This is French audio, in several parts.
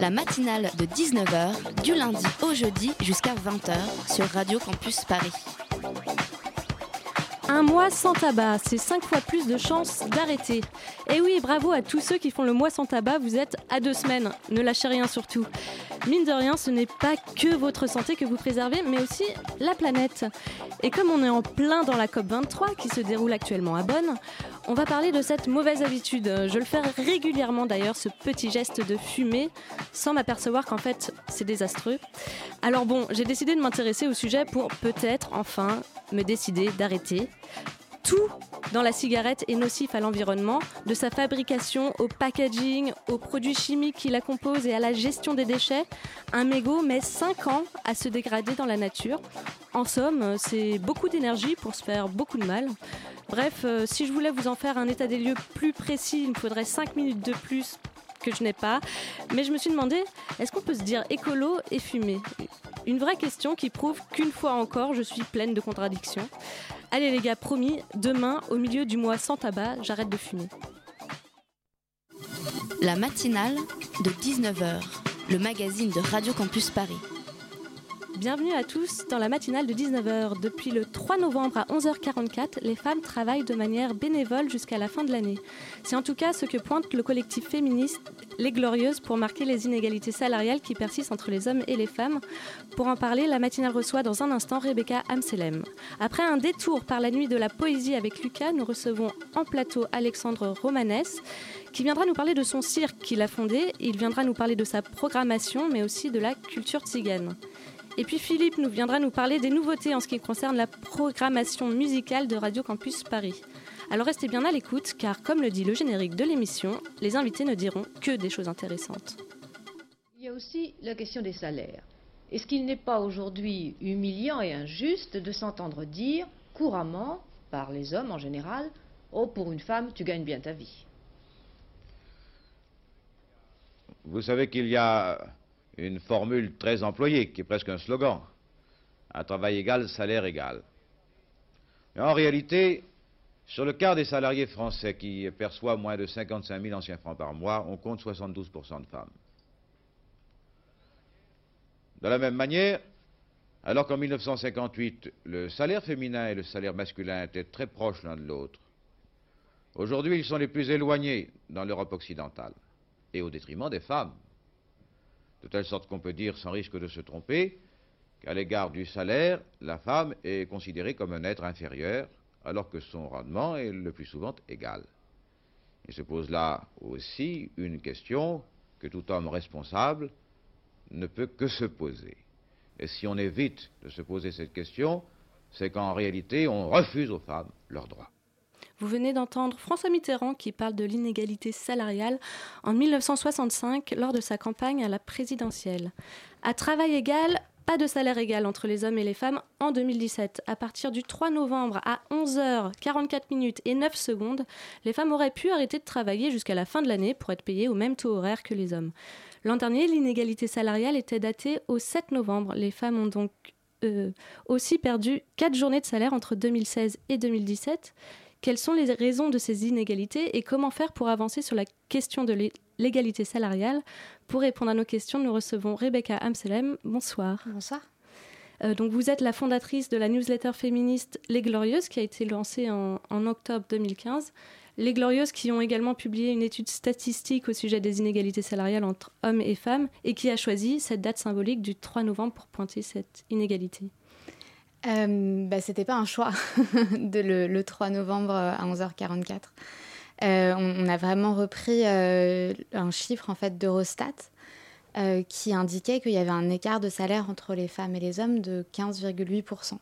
La matinale de 19h, du lundi au jeudi jusqu'à 20h sur Radio Campus Paris. Un mois sans tabac, c'est 5 fois plus de chances d'arrêter. Et oui, bravo à tous ceux qui font le mois sans tabac, vous êtes à deux semaines. Ne lâchez rien surtout. Mine de rien, ce n'est pas que votre santé que vous préservez, mais aussi la planète. Et comme on est en plein dans la COP23 qui se déroule actuellement à Bonn, on va parler de cette mauvaise habitude. Je le fais régulièrement d'ailleurs, ce petit geste de fumer, sans m'apercevoir qu'en fait c'est désastreux. Alors bon, j'ai décidé de m'intéresser au sujet pour peut-être enfin me décider d'arrêter. Tout dans la cigarette est nocif à l'environnement, de sa fabrication au packaging, aux produits chimiques qui la composent et à la gestion des déchets. Un mégot met 5 ans à se dégrader dans la nature. En somme, c'est beaucoup d'énergie pour se faire beaucoup de mal. Bref, euh, si je voulais vous en faire un état des lieux plus précis, il me faudrait 5 minutes de plus que je n'ai pas. Mais je me suis demandé, est-ce qu'on peut se dire écolo et fumer? Une vraie question qui prouve qu'une fois encore, je suis pleine de contradictions. Allez les gars, promis, demain, au milieu du mois sans tabac, j'arrête de fumer. La matinale de 19h, le magazine de Radio Campus Paris. Bienvenue à tous dans la matinale de 19h. Depuis le 3 novembre à 11h44, les femmes travaillent de manière bénévole jusqu'à la fin de l'année. C'est en tout cas ce que pointe le collectif féministe Les Glorieuses pour marquer les inégalités salariales qui persistent entre les hommes et les femmes. Pour en parler, la matinale reçoit dans un instant Rebecca Amselem. Après un détour par la nuit de la poésie avec Lucas, nous recevons en plateau Alexandre Romanès qui viendra nous parler de son cirque qu'il a fondé. Il viendra nous parler de sa programmation mais aussi de la culture tzigane. Et puis Philippe nous viendra nous parler des nouveautés en ce qui concerne la programmation musicale de Radio Campus Paris. Alors restez bien à l'écoute car comme le dit le générique de l'émission, les invités ne diront que des choses intéressantes. Il y a aussi la question des salaires. Est-ce qu'il n'est pas aujourd'hui humiliant et injuste de s'entendre dire couramment, par les hommes en général, Oh, pour une femme, tu gagnes bien ta vie Vous savez qu'il y a une formule très employée, qui est presque un slogan. Un travail égal, salaire égal. Mais en réalité, sur le quart des salariés français qui perçoivent moins de 55 000 anciens francs par mois, on compte 72% de femmes. De la même manière, alors qu'en 1958, le salaire féminin et le salaire masculin étaient très proches l'un de l'autre, aujourd'hui ils sont les plus éloignés dans l'Europe occidentale, et au détriment des femmes de telle sorte qu'on peut dire, sans risque de se tromper, qu'à l'égard du salaire, la femme est considérée comme un être inférieur, alors que son rendement est le plus souvent égal. Il se pose là aussi une question que tout homme responsable ne peut que se poser. Et si on évite de se poser cette question, c'est qu'en réalité, on refuse aux femmes leurs droits. Vous venez d'entendre François Mitterrand qui parle de l'inégalité salariale en 1965 lors de sa campagne à la présidentielle. À travail égal, pas de salaire égal entre les hommes et les femmes en 2017. À partir du 3 novembre à 11h44 minutes et 9 secondes, les femmes auraient pu arrêter de travailler jusqu'à la fin de l'année pour être payées au même taux horaire que les hommes. L'an dernier, l'inégalité salariale était datée au 7 novembre. Les femmes ont donc euh, aussi perdu 4 journées de salaire entre 2016 et 2017. Quelles sont les raisons de ces inégalités et comment faire pour avancer sur la question de l'égalité salariale Pour répondre à nos questions, nous recevons Rebecca Amselem. Bonsoir. Bonsoir. Euh, donc vous êtes la fondatrice de la newsletter féministe Les Glorieuses qui a été lancée en, en, octobre 2015. Les Glorieuses qui ont également publié une étude statistique au sujet des inégalités salariales entre hommes et femmes et qui a choisi cette date symbolique du 3 novembre pour pointer cette inégalité. Euh, bah, C'était pas un choix de le, le, 3 novembre à 11h44. Euh, on, a vraiment repris euh, un chiffre en fait d'Eurostat euh, qui indiquait qu'il y avait un écart de salaire entre les femmes et les hommes de 15,8%.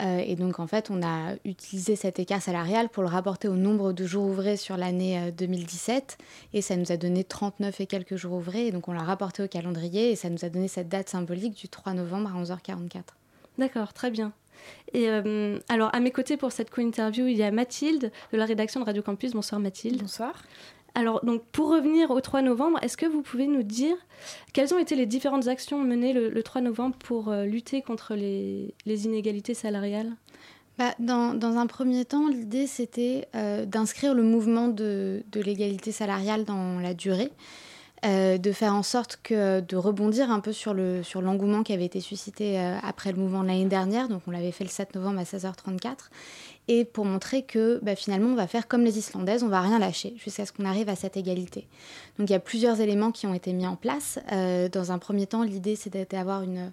Euh, et donc, en fait, on a utilisé cet écart salarial pour le rapporter au nombre de jours ouvrés sur l'année 2017. Et ça nous a donné 39 et quelques jours ouvrés. Et donc, on l'a rapporté au calendrier et ça nous a donné cette date symbolique du 3 novembre à 11h44. D'accord, très bien. Et alors, à mes côtés pour cette co-interview, il y a Mathilde de la rédaction de Radio Campus. Bonsoir Mathilde. Bonsoir. Alors, donc, pour revenir au 3 novembre, est-ce que vous pouvez nous dire quelles ont été les différentes actions menées le, 3 novembre pour euh, lutter contre les, inégalités salariales? Bah, dans, un premier temps, l'idée, c'était euh, d'inscrire le mouvement de, l'égalité salariale dans la durée. Euh, de faire en sorte que de rebondir un peu sur le sur l'engouement qui avait été suscité après le mouvement de l'année dernière donc on l'avait fait le 7 novembre à 16h34 et pour montrer que bah, finalement on va faire comme les Islandaises, on va rien lâcher jusqu'à ce qu'on arrive à cette égalité. Donc il y a plusieurs éléments qui ont été mis en place. Euh, dans un premier temps, l'idée c'est d'avoir une,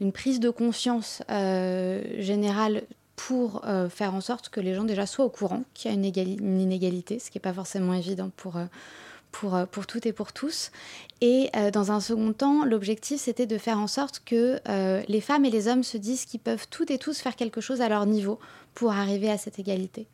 une prise de conscience euh, générale pour euh, faire en sorte que les gens déjà soient au courant qu'il y a une, inégalité, ce qui n'est pas forcément évident pour euh, pour toutes et pour tous. Et euh, dans un second temps, l'objectif, c'était de faire en sorte que euh, les femmes et les hommes se disent qu'ils peuvent toutes et tous faire quelque chose à leur niveau pour arriver à cette égalité.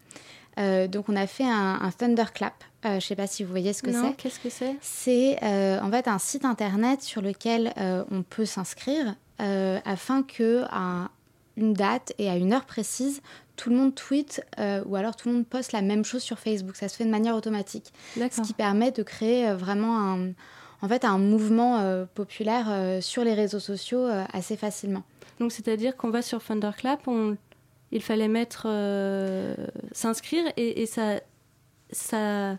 donc on a fait un, thunderclap. je ne sais pas si vous voyez ce que c'est. Qu'est-ce que c'est? C'est en fait un site internet sur lequel on peut s'inscrire afin que à une date et à une heure précise, tout le monde tweet euh, ou alors tout le monde poste la même chose sur Facebook. Ça se fait de manière automatique. Ce qui permet de créer euh, vraiment un, en fait, un mouvement euh, populaire sur les réseaux sociaux assez facilement. Donc c'est-à-dire qu'on va sur Thunderclap, on... il fallait mettre s'inscrire et, ça, ça,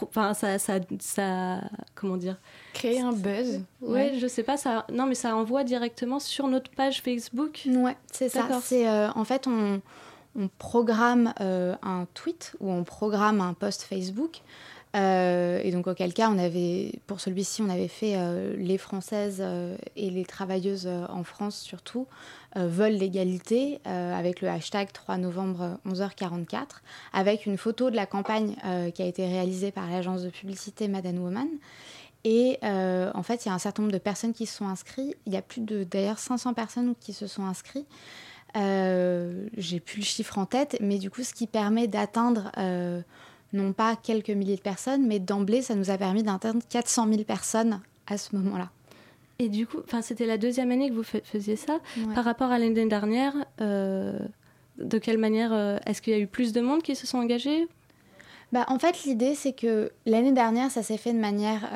enfin ça, ça, ça, comment dire? Créer un buzz. Ouais, je sais pas ça. Non, mais ça envoie directement sur notre page Facebook. Ouais, c'est ça. C'est en fait on on programme euh, un tweet ou on programme un post Facebook. Euh, et donc, auquel cas, on avait, pour celui-ci, on avait fait euh, les Françaises et les travailleuses en France surtout veulent l'égalité avec le hashtag 3 novembre 11h44, avec une photo de la campagne qui a été réalisée par l'agence de publicité Madame Woman. Et en fait, il y a un certain nombre de personnes qui se sont inscrites. Il y a plus de, d'ailleurs, 500 personnes qui se sont inscrites. Euh, j'ai plus le chiffre en tête, mais du coup, ce qui permet d'atteindre euh, non pas quelques milliers de personnes, mais d'emblée, ça nous a permis d'atteindre 400 000 personnes à ce moment-là. Et du coup, c'était la deuxième année que vous faisiez ça. Par rapport à l'année dernière, euh, de quelle manière Est-ce qu'il y a eu plus de monde qui se sont engagés? Bah, en fait, l'idée, c'est que l'année dernière, ça s'est fait de manière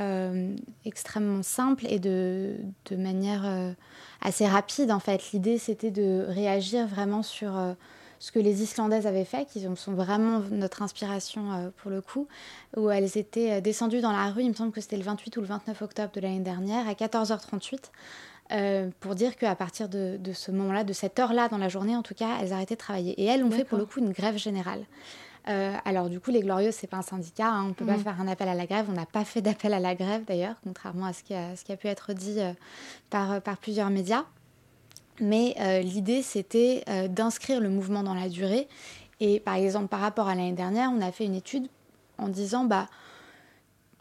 extrêmement simple et de, de manière assez rapide en fait. L'idée c'était de réagir vraiment sur euh, ce que les Islandaises avaient fait, qui sont vraiment notre inspiration euh, pour le coup, où elles étaient euh, descendues dans la rue, il me semble que c'était le 28 ou le 29 octobre de l'année dernière, à 14h38. pour dire qu'à partir de, ce moment-là, de cette heure-là dans la journée, en tout cas, elles arrêtaient de travailler. Et elles ont fait pour le coup une grève générale. alors du coup, les Glorieuses, c'est pas un syndicat, hein, on ne peut pas mm. faire un appel à la grève. On n'a pas fait d'appel à la grève d'ailleurs, contrairement à ce qui a, ce qui a pu être dit par, par plusieurs médias. Mais euh, l'idée, c'était euh, d'inscrire le mouvement dans la durée. Et par exemple, par rapport à l'année dernière, on a fait une étude en disant, bah,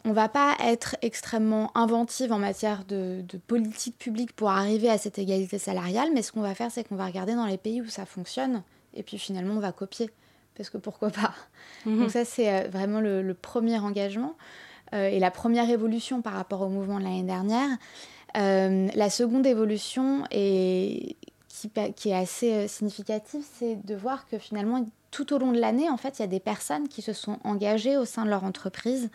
on va pas être extrêmement inventive en matière de, politique publique pour arriver à cette égalité salariale, mais ce qu'on va faire, c'est qu'on va regarder dans les pays où ça fonctionne, et puis finalement, on va copier, parce que pourquoi pas? Mhm. Donc ça, c'est euh, vraiment le, premier engagement et la première évolution par rapport au mouvement de l'année dernière. Euh, la seconde évolution, qui, qui est assez euh, significative, c'est de voir que finalement, tout au long de l'année, en fait, il y a des personnes qui se sont engagées au sein de leur entreprise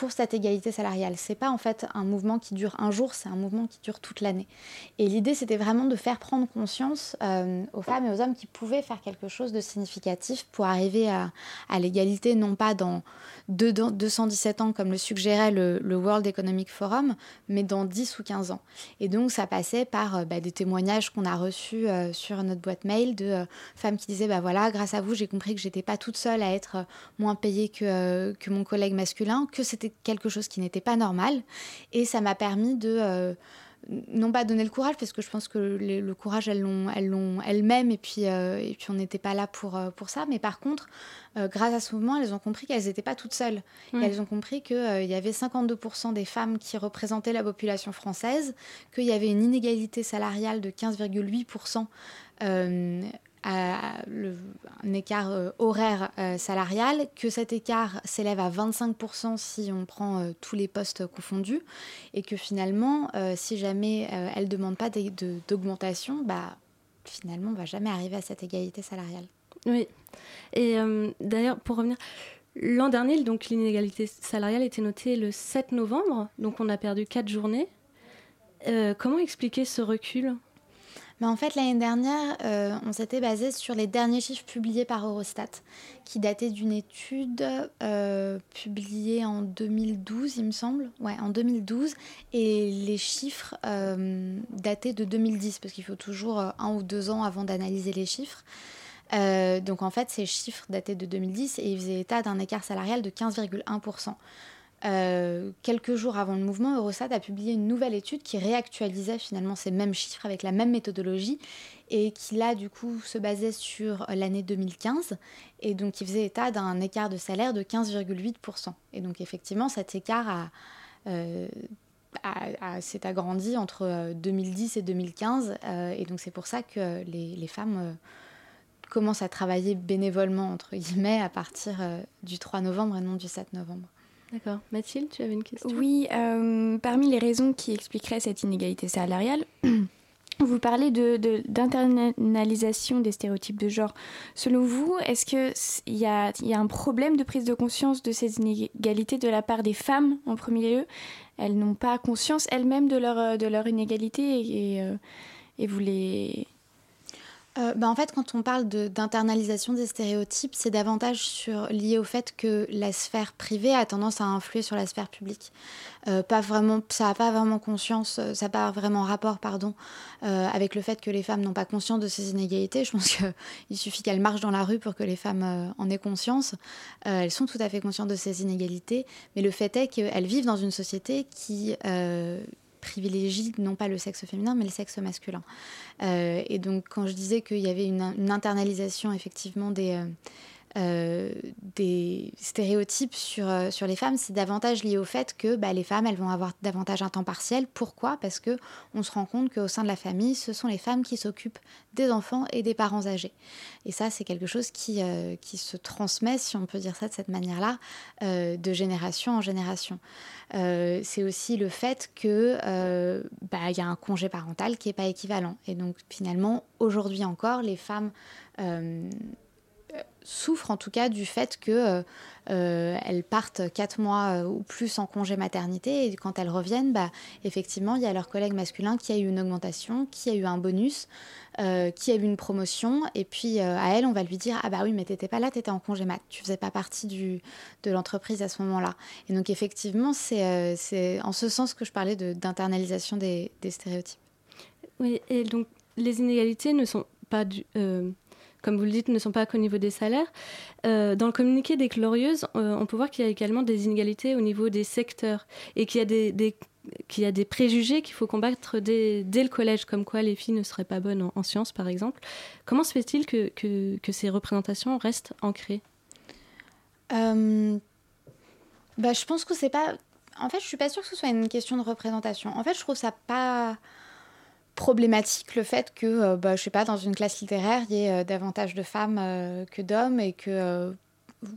pour cette égalité salariale. C'est pas en fait un mouvement qui dure un jour, c'est un mouvement qui dure toute l'année. Et l'idée, c'était vraiment de faire prendre conscience euh, aux femmes et aux hommes qui pouvaient faire quelque chose de significatif pour arriver à, l'égalité, non pas dans, 217 ans, comme le suggérait le, World Economic Forum, mais dans 10 ou 15 ans. Et donc, ça passait par euh, bah, des témoignages qu'on a reçus euh, sur notre boîte mail de femmes qui disaient bah voilà, grâce à vous, j'ai compris que j'étais pas toute seule à être moins payée que, que mon collègue masculin, que c'était quelque chose qui n'était pas normal. Et ça m'a permis de non pas donner le courage parce que je pense que le courage elles l'ont elles l'ont elles-mêmes et puis et puis on n'était pas là pour pour ça mais par contre euh, grâce à ce mouvement, elles ont compris qu'elles n'étaient pas toutes seules. elles ont compris qu'il euh, y avait 52% des femmes qui représentaient la population française, qu'il y avait une inégalité salariale de 15,8% euh, un écart horaire salarial, que cet écart s'élève à 25% si on prend tous les postes confondus, et que finalement, si jamais elle ne demande pas d'augmentation, bah, finalement, on va jamais arriver à cette égalité salariale. Oui. Et d'ailleurs, pour revenir, L'an dernier, l'inégalité salariale était notée le 7 novembre, donc on a perdu quatre journées. Euh, comment expliquer ce recul? Mais en fait, l'année dernière, euh, on s'était basé sur les derniers chiffres publiés par Eurostat, qui dataient d'une étude euh, publiée en 2012, il me semble. Ouais, en 2012. Et les chiffres dataient de 2010, parce qu'il faut toujours un ou deux ans avant d'analyser les chiffres. Euh, donc en fait, ces chiffres dataient de 2010 et ils faisaient état d'un écart salarial de 15,1%. Euh, quelques jours avant le mouvement, Eurostat a publié une nouvelle étude qui réactualisait finalement ces mêmes chiffres avec la même méthodologie et qui là du coup se basait sur l'année 2015 et donc qui faisait état d'un écart de salaire de 15,8%. Et donc effectivement cet écart euh, s'est agrandi entre 2010 et 2015 et donc c'est pour ça que les, femmes commence à travailler bénévolement, entre guillemets, à partir euh, du 3 novembre et non du 7 novembre. D'accord. Mathilde, tu avais une question? Oui, euh, parmi les raisons qui expliqueraient cette inégalité salariale, vous parlez d'internalisation de, des stéréotypes de genre. Selon vous, est-ce qu'il y a, un problème de prise de conscience de ces inégalités de la part des femmes en premier lieu? Elles n'ont pas conscience elles-mêmes de leur, de leur inégalité et, et, euh, et vous les euh, bah, en fait, quand on parle d'internalisation des stéréotypes, c'est davantage sur, lié au fait que la sphère privée a tendance à influer sur la sphère publique. Euh, pas vraiment, ça n'a pas vraiment conscience, euh, ça n'a pas vraiment rapport, pardon, avec le fait que les femmes n'ont pas conscience de ces inégalités. Je pense qu'il suffit qu'elles marchent dans la rue pour que les femmes en aient conscience. elles sont tout à fait conscientes de ces inégalités, mais le fait est qu'elles vivent dans une société qui privilégie non pas le sexe féminin, mais le sexe masculin. Euh, et donc, quand je disais qu'il y avait une, une, internalisation effectivement des, euh, des stéréotypes sur, euh, sur les femmes, c'est davantage lié au fait que bah, les femmes, elles vont avoir davantage un temps partiel. Pourquoi? Parce que on se rend compte qu'au sein de la famille, ce sont les femmes qui s'occupent des enfants et des parents âgés. Et ça, c'est quelque chose qui, euh, qui se transmet, si on peut dire ça de cette manière-là, de génération en génération. c'est aussi le fait que bah, y a un congé parental qui n'est pas équivalent. Et donc, finalement, aujourd'hui encore, les femmes souffrent en tout cas du fait que euh, euh, elles partent quatre mois euh, ou plus en congé maternité et quand elles reviennent, bah, effectivement, il y a leur collègue masculin qui a eu une augmentation, qui a eu un bonus, qui a eu une promotion et puis à elle, on va lui dire ah bah oui mais t'étais pas là, t'étais en congé mat, tu faisais pas partie du, de l'entreprise à ce moment-là. Et donc effectivement, c'est en ce sens que je parlais d'internalisation des, des stéréotypes. Oui, et donc les inégalités ne sont pas du, comme vous le dites, ne sont pas qu'au niveau des salaires. Euh, dans le communiqué des Glorieuses, euh, on peut voir qu'il y a également des inégalités au niveau des secteurs et qu'il y a des, qu'il y a des préjugés qu'il faut combattre dès, dès, le collège, comme quoi les filles ne seraient pas bonnes en, sciences, par exemple. Comment se fait-il que, que, ces représentations restent ancrées? Euh, bah, Je pense que c'est pas... En fait, je suis pas sûre que ce soit une question de représentation. En fait, je trouve ça pas problématique le fait que, euh, bah, je sais pas, dans une classe littéraire, il y ait euh, davantage de femmes euh, que d'hommes et que,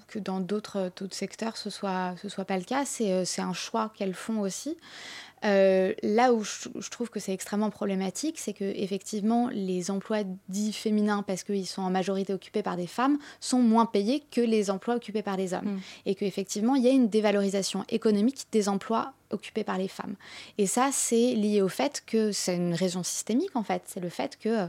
que dans d'autres secteurs, ce soit, ce soit pas le cas. C'est un choix qu'elles font aussi. Euh, là où je, trouve que c'est extrêmement problématique, c'est que effectivement les emplois dits féminins, parce qu'ils sont en majorité occupés par des femmes, sont moins payés que les emplois occupés par des hommes, mm. et qu'effectivement il y a une dévalorisation économique des emplois occupés par les femmes. Et ça, c'est lié au fait que c'est une raison systémique en fait. C'est le fait que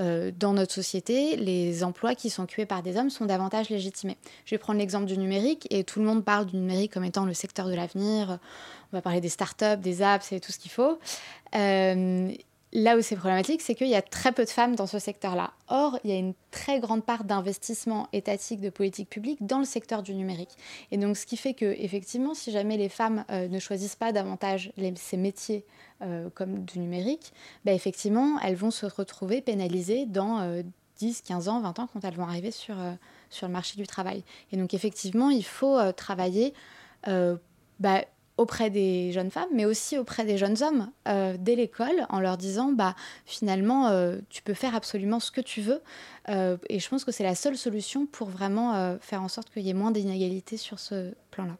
euh, dans notre société, les emplois qui sont occupés par des hommes sont davantage légitimés. Je vais prendre l'exemple du numérique et tout le monde parle du numérique comme étant le secteur de l'avenir on va parler des startups, des apps et tout ce qu'il faut. Euh, là où c'est problématique, c'est qu'il y a très peu de femmes dans ce secteur-là. Or, il y a une très grande part d'investissement étatique de politique publique dans le secteur du numérique. Et donc, ce qui fait que, effectivement, si jamais les femmes euh, ne choisissent pas davantage ces métiers euh, comme du numérique, bah, effectivement, elles vont se retrouver pénalisées dans 10, 15 ans, 20 ans quand elles vont arriver sur, sur le marché du travail. Et donc, effectivement, il faut travailler bah, auprès des jeunes femmes, mais aussi auprès des jeunes hommes euh, dès l'école, en leur disant bah finalement euh, tu peux faire absolument ce que tu veux. Euh, et je pense que c'est la seule solution pour vraiment faire en sorte qu'il y ait moins d'inégalités sur ce plan-là.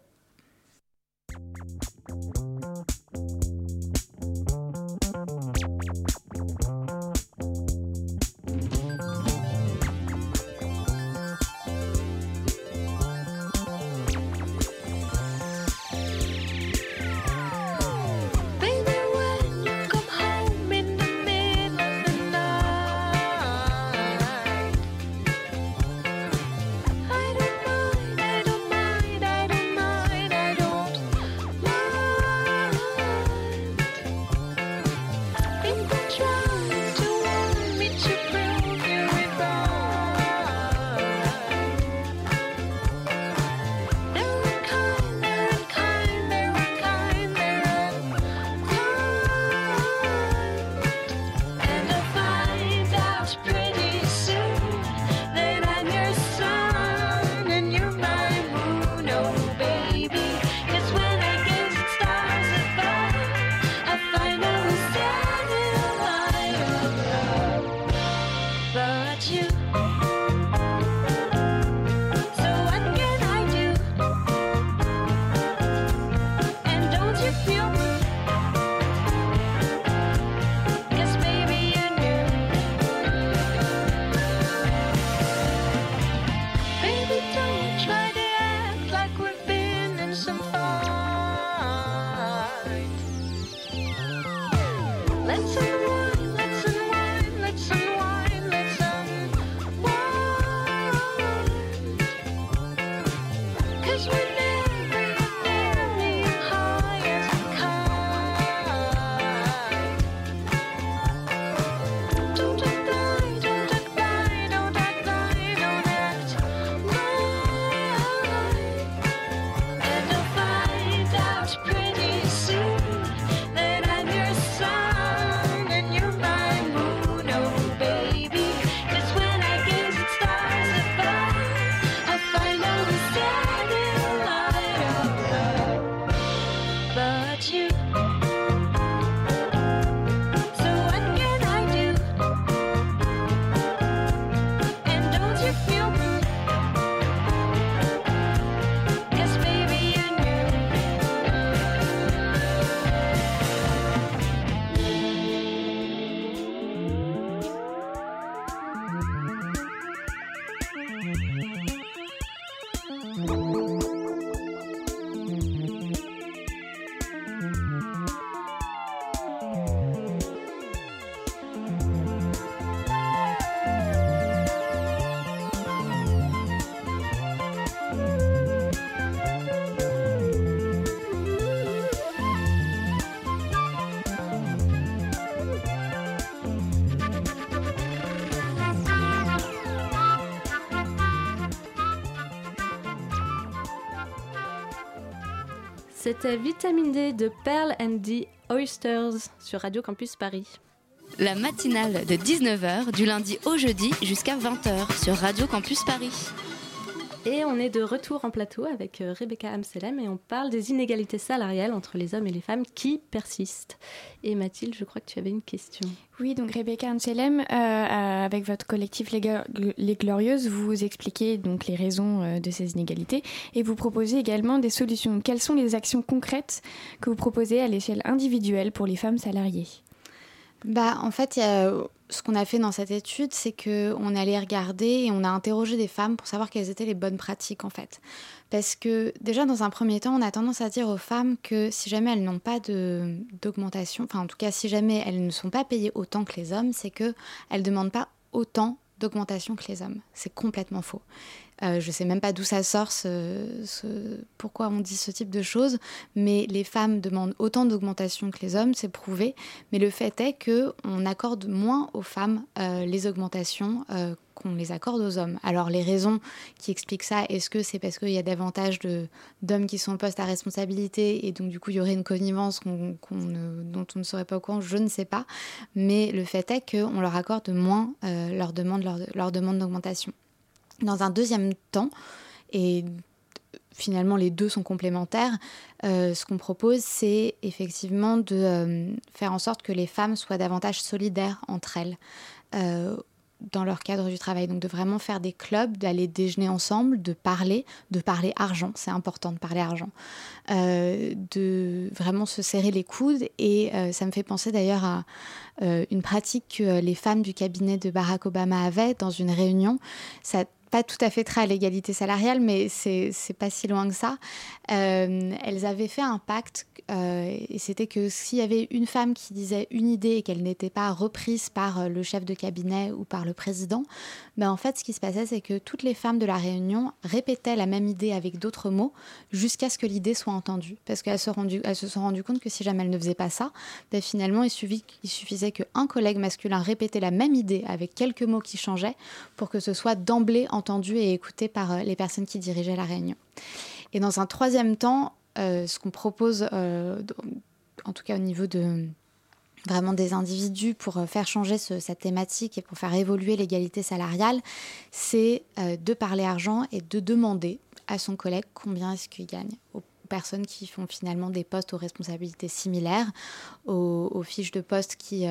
C'était Vitamine D de Pearl and the Oysters sur Radio Campus Paris. La matinale de 19h du lundi au jeudi jusqu'à 20h sur Radio Campus Paris. Et on est de retour en plateau avec euh, Rebecca Amselem et on parle des inégalités salariales entre les hommes et les femmes qui persistent. Et Mathilde, je crois que tu avais une question. Oui, donc Rebecca Amselem, euh, euh, avec votre collectif les, Glorieuses, vous expliquez donc les raisons de ces inégalités et vous proposez également des solutions. Quelles sont les actions concrètes que vous proposez à l'échelle individuelle pour les femmes salariées? Bah, en fait, ce qu'on a fait dans cette étude, c'est qu'on allait regarder et on a interrogé des femmes pour savoir quelles étaient les bonnes pratiques, en fait. Parce que déjà, dans un premier temps, on a tendance à dire aux femmes que si jamais elles n'ont pas d'augmentation, enfin en tout cas, si jamais elles ne sont pas payées autant que les hommes, c'est qu'elles ne demandent pas autant d'augmentation que les hommes. C'est complètement faux. Euh, je ne sais même pas d'où ça sort, pourquoi on dit ce type de choses, mais les femmes demandent autant d'augmentation que les hommes, c'est prouvé. Mais le fait est qu'on accorde moins aux femmes euh, les augmentations euh, qu'on les accorde aux hommes. Alors les raisons qui expliquent ça, est-ce que c'est parce qu'il y a davantage d'hommes qui sont au poste à responsabilité et donc du coup il y aurait une connivence dont on ne serait pas au courant Je ne sais pas. Mais le fait est qu'on leur accorde moins leur demande, leur demande d'augmentation. Dans un deuxième temps, et finalement les deux sont complémentaires. ce qu'on propose, c'est effectivement de faire en sorte que les femmes soient davantage solidaires entre elles dans leur cadre du travail. Donc de vraiment faire des clubs, d'aller déjeuner ensemble, de parler, de parler argent, c'est important de parler argent, euh, de vraiment se serrer les coudes. Et euh, ça me fait penser d'ailleurs à euh, une pratique que les femmes du cabinet de Barack Obama avaient dans une réunion. Ça pas tout à fait très à l'égalité salariale, mais c'est pas si loin que ça. elles avaient fait un pacte euh, et c'était que s'il y avait une femme qui disait une idée et qu'elle n'était pas reprise par euh, le chef de cabinet ou par le président, ben en fait, ce qui se passait, c'est que toutes les femmes de la réunion répétaient la même idée avec d'autres mots jusqu'à ce que l'idée soit entendue. Parce qu'elles se, sont rendues compte que si jamais elles ne faisaient pas ça, ben finalement, il, suffisait, il suffisait qu'un collègue masculin répétait la même idée avec quelques mots qui changeaient pour que ce soit d'emblée entendu et écouté par euh, les personnes qui dirigeaient la réunion. Et dans un troisième temps, euh, ce qu'on propose, euh, en tout cas au niveau de vraiment des individus pour euh, faire changer cette thématique et pour faire évoluer l'égalité salariale, c'est de parler argent et de demander à son collègue combien est-ce qu'il gagne aux personnes qui font finalement des postes aux responsabilités similaires, aux, fiches de poste qui,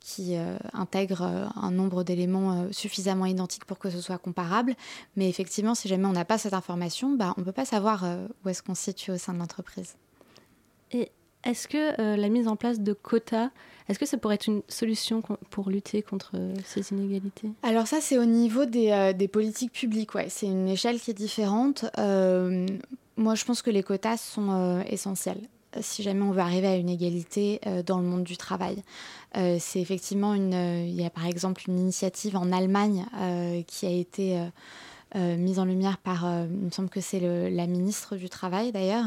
qui euh, intègre euh, un nombre d'éléments euh, suffisamment identiques pour que ce soit comparable. Mais effectivement, si jamais on n'a pas cette information, bah, on ne peut pas savoir où est-ce qu'on se situe au sein de l'entreprise. Et est-ce que la mise en place de quotas, est-ce que ça pourrait être une solution pour lutter contre ces inégalités? Alors ça, c'est au niveau des, des, politiques publiques. Ouais. C'est une échelle qui est différente. moi, je pense que les quotas sont essentiels si jamais on veut arriver à une égalité dans le monde du travail. Euh, c'est effectivement une. Euh, il y a par exemple une initiative en Allemagne euh, qui a été mise en lumière par, il me semble que c'est la ministre du Travail d'ailleurs,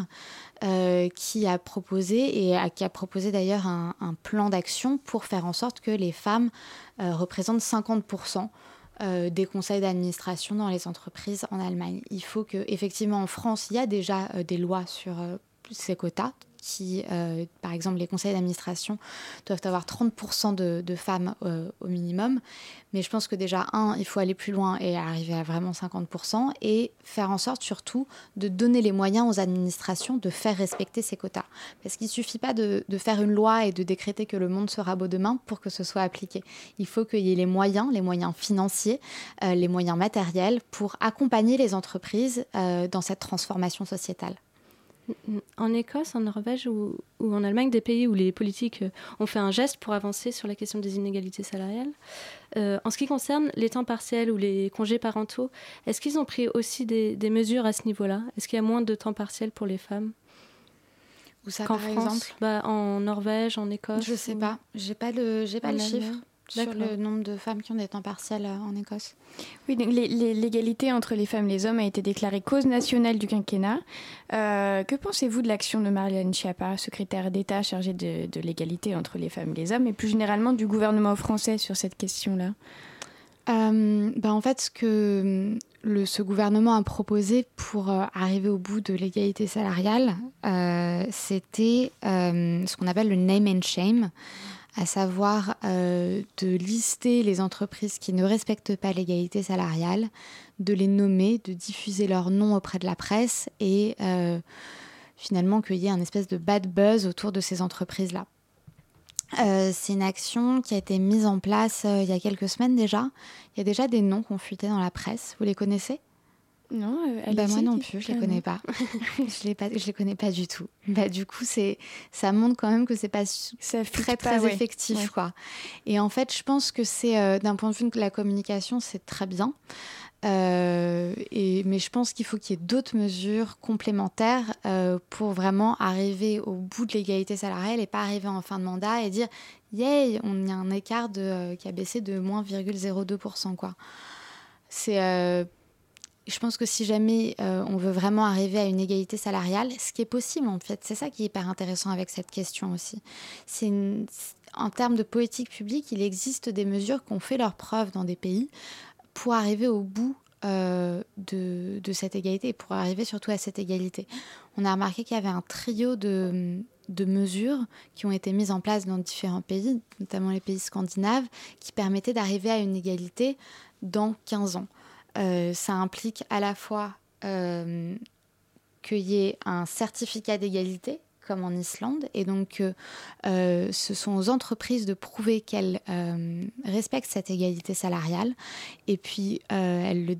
qui a proposé et qui a proposé d'ailleurs un, plan d'action pour faire en sorte que les femmes représentent 50% des conseils d'administration dans les entreprises en Allemagne. Il faut que, effectivement, en France, il y a déjà des lois sur ces quotas qui, euh, par exemple, les conseils d'administration doivent avoir 30% de, femmes euh, au minimum. Mais je pense que déjà, un, il faut aller plus loin et arriver à vraiment 50%, et faire en sorte surtout de donner les moyens aux administrations de faire respecter ces quotas. Parce qu'il ne suffit pas de, faire une loi et de décréter que le monde sera beau demain pour que ce soit appliqué. Il faut qu'il y ait les moyens, les moyens financiers, euh, les moyens matériels pour accompagner les entreprises dans cette transformation sociétale. En Écosse, en Norvège ou, en Allemagne, des pays où les politiques euh, ont fait un geste pour avancer sur la question des inégalités salariales. Euh, en ce qui concerne les temps partiels ou les congés parentaux, est-ce qu'ils ont pris aussi des, mesures à ce niveau-là? Est-ce qu'il y a moins de temps partiel pour les femmes? Où ça, par exemple? bah, En Norvège, en Écosse Je sais pas. J'ai pas le, j'ai pas le chiffre sur le nombre de femmes qui ont des temps partiels euh, en Écosse. Oui, l'égalité entre les femmes et les hommes a été déclarée cause nationale du quinquennat. Euh, que pensez-vous de l'action de Marianne Schiappa, secrétaire d'État chargée de, l'égalité entre les femmes et les hommes, et plus généralement du gouvernement français sur cette question-là? Euh, ben en fait, ce que le, ce gouvernement a proposé pour arriver au bout de l'égalité salariale, c'était ce qu'on appelle le name and shame à savoir euh, de lister les entreprises qui ne respectent pas l'égalité salariale, de les nommer, de diffuser leurs noms auprès de la presse et euh, finalement qu'il y ait un espèce de bad buzz autour de ces entreprises-là. Euh, c'est une action qui a été mise en place il y a quelques semaines déjà. Il y a déjà des noms qui ont fuité dans la presse. Vous les connaissez? Non, euh, bah moi non plus, je les connais pas. je les pas, je les connais pas du tout. Bah du coup, c'est ça montre quand même que c'est pas très très effectif quoi. Et en fait, je pense que c'est euh, d'un point de vue de la communication, c'est très bien. Euh, et, mais je pense qu'il faut qu'il y ait d'autres mesures complémentaires pour vraiment arriver au bout de l'égalité salariale et pas arriver en fin de mandat et dire yay, on y a un écart de, qui a baissé de moins 0,02%. Quoi. C'est je pense que si jamais euh, on veut vraiment arriver à une égalité salariale, ce qui est possible en fait, c'est ça qui est hyper intéressant avec cette question aussi. En termes de politique publique, il existe des mesures qui ont fait leur preuve dans des pays pour arriver au bout euh, de, cette égalité pour arriver surtout à cette égalité. On a remarqué qu'il y avait un trio de, de mesures qui ont été mises en place dans différents pays, notamment les pays scandinaves, qui permettaient d'arriver à une égalité dans 15 ans. Euh, ça implique à la fois euh, qu'il y ait un certificat d'égalité comme en Islande. Et donc, euh, ce sont aux entreprises de prouver qu'elles euh, respectent cette égalité salariale. Et puis, elles le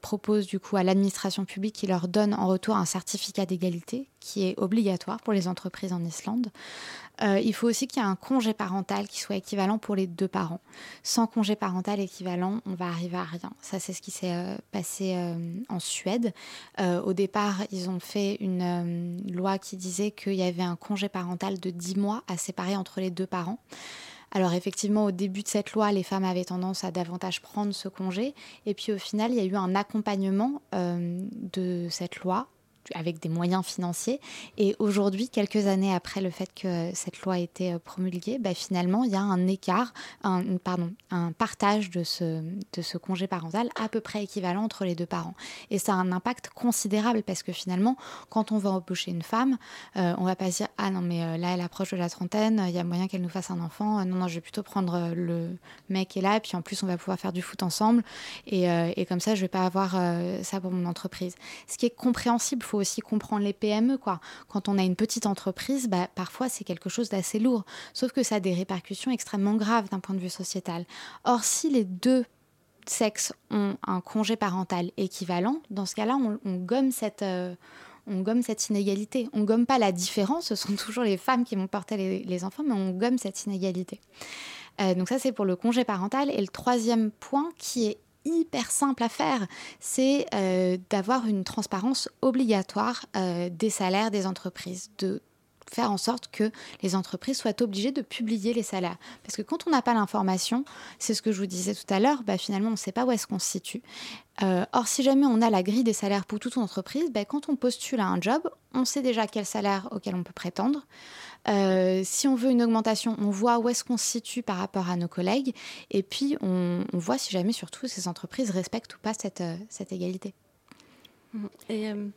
proposent du coup à l'administration publique qui leur donne en retour un certificat d'égalité qui est obligatoire pour les entreprises en Islande. Euh, il faut aussi qu'il y ait un congé parental qui soit équivalent pour les deux parents. Sans congé parental équivalent, on va arriver à rien. Ça, c'est ce qui s'est euh, passé euh, en Suède. au départ, ils ont fait une loi qui disait qu'il y avait un congé parental de 10 mois à séparer entre les deux parents. Alors effectivement, au début de cette loi, les femmes avaient tendance à davantage prendre ce congé. Et puis au final, il y a eu un accompagnement de cette loi avec des moyens financiers. Et aujourd'hui, quelques années après le fait que cette loi ait été euh, promulguée, bah, finalement, il y a un écart, un, pardon, un partage de ce, congé parental à peu près équivalent entre les deux parents. Et ça a un impact considérable parce que finalement, quand on va embaucher une femme, euh, on va pas dire Ah non, mais euh, là, elle approche de la trentaine, il y a moyen qu'elle nous fasse un enfant. non, non, je vais plutôt prendre le mec est là, et puis en plus, on va pouvoir faire du foot ensemble. Et, et comme ça, je vais pas avoir ça pour mon entreprise. Ce qui est compréhensible, faut aussi comprendre les PME. Quoi. Quand on a une petite entreprise, bah, parfois c'est quelque chose d'assez lourd. Sauf que ça a des répercussions extrêmement graves d'un point de vue sociétal. Or, si les deux sexes ont un congé parental équivalent, dans ce cas-là, on, gomme cette... Euh, on gomme cette inégalité. On gomme pas la différence, ce sont toujours les femmes qui vont porter les, enfants, mais on gomme cette inégalité. Euh, donc ça, c'est pour le congé parental. Et le troisième point qui est hyper simple à faire, c'est euh, d'avoir une transparence obligatoire euh, des salaires des entreprises, de faire en sorte que les entreprises soient obligées de publier les salaires. Parce que quand on n'a pas l'information, c'est ce que je vous disais tout à l'heure, bah, finalement on ne sait pas où est-ce qu'on se situe. Euh, or, si jamais on a la grille des salaires pour toute entreprise, bah, quand on postule à un job, on sait déjà quel salaire auquel on peut prétendre. Euh, si on veut une augmentation, on voit où est-ce qu'on se situe par rapport à nos collègues. Et puis, on, voit si jamais, surtout, ces entreprises respectent ou pas cette, euh, cette égalité. Et euh,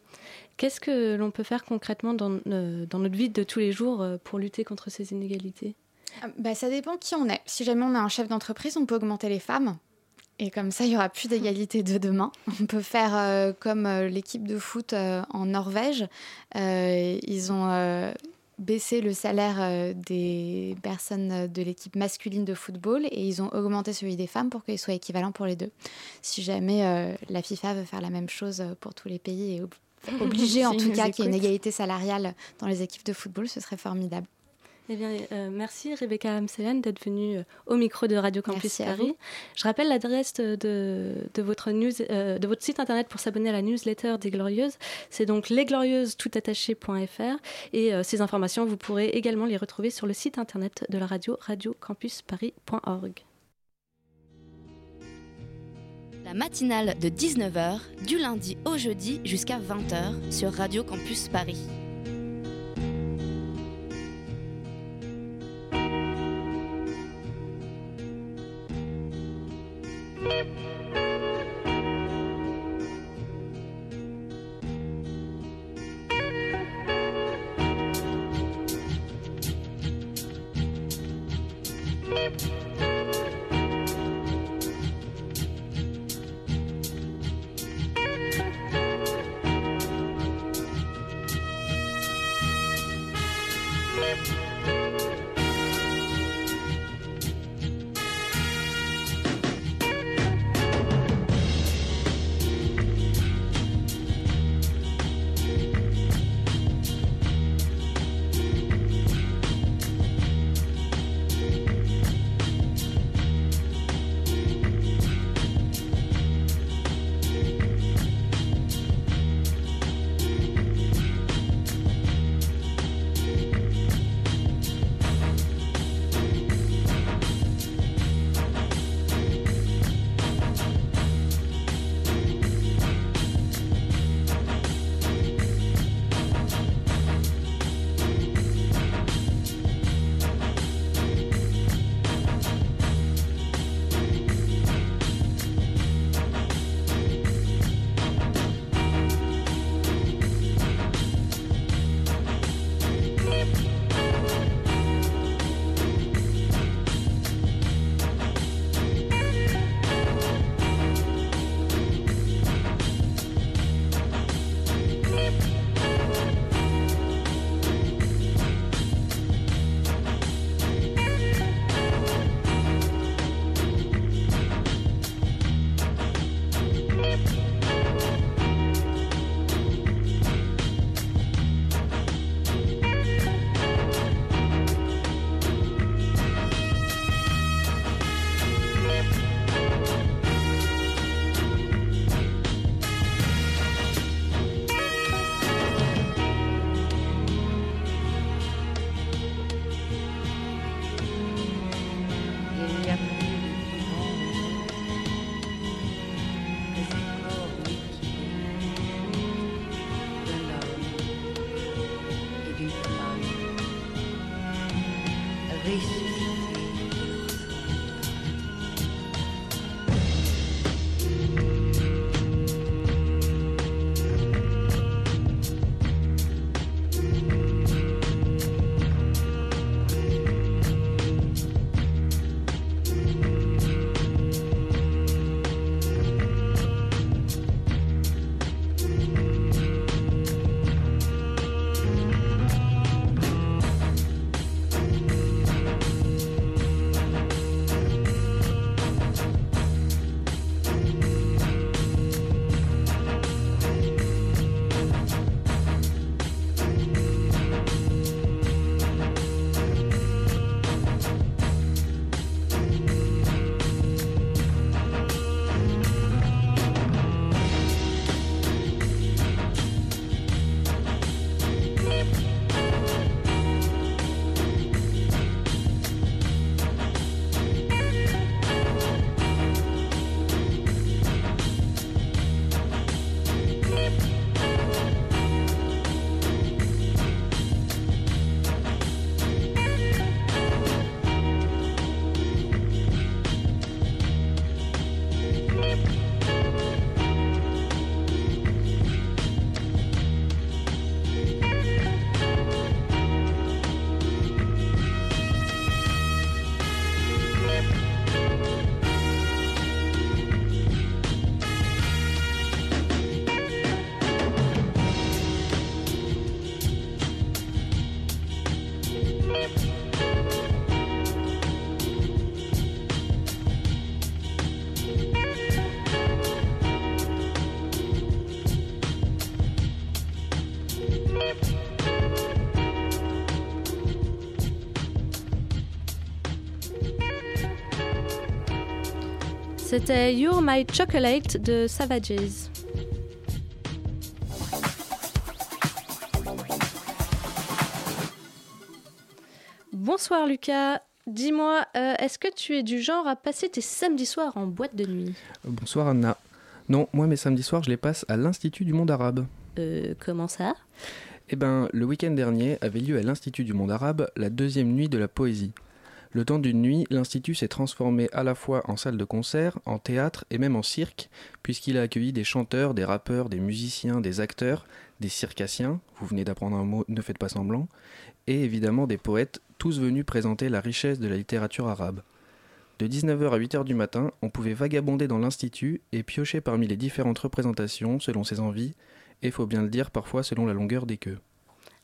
qu'est-ce que l'on peut faire concrètement dans, dans, notre vie de tous les jours pour lutter contre ces inégalités? Ah, bah, Ça dépend qui on est. Si jamais on est un chef d'entreprise, on peut augmenter les femmes. Et comme ça, il n'y aura plus d'égalité de demain. On peut faire comme l'équipe de foot en Norvège. ils ont baissé le salaire euh, des personnes de l'équipe masculine de football et ils ont augmenté celui des femmes pour qu'il soit équivalent pour les deux. Si jamais euh, la FIFA veut faire la même chose pour tous les pays et obliger en tout cas qu'il y ait une égalité salariale dans les équipes de football, ce serait formidable. Eh bien, euh, merci Rebecca Amselen d'être venue euh, au micro de Radio Campus Paris. Je rappelle l'adresse de, votre news, euh, de votre site internet pour s'abonner à la newsletter des Glorieuses. C'est donc lesglorieusestoutattaché.fr et ces informations, vous pourrez également les retrouver sur le site internet de la radio radiocampusparis.org. La matinale de 19h, du lundi au jeudi jusqu'à 20h sur Radio Campus Paris. Beep. C'était You're My Chocolate de Savages. Bonsoir Lucas. Dis-moi, euh, est-ce que tu es du genre à passer tes samedis soirs en boîte de nuit? Bonsoir Anna. Non, moi mes samedis soirs, je les passe à l'Institut du monde arabe. Euh, comment ça? Eh ben, le week-end dernier avait lieu à l'Institut du monde arabe la deuxième nuit de la poésie. Le temps d'une nuit, l'Institut s'est transformé à la fois en salle de concert, en théâtre et même en cirque, puisqu'il a accueilli des chanteurs, des rappeurs, des musiciens, des acteurs, des circassiens, vous venez d'apprendre un mot, ne faites pas semblant, et évidemment des poètes, tous venus présenter la richesse de la littérature arabe. De 19h à 8h du matin, on pouvait vagabonder dans l'Institut et piocher parmi les différentes représentations selon ses envies, et faut bien le dire parfois selon la longueur des queues.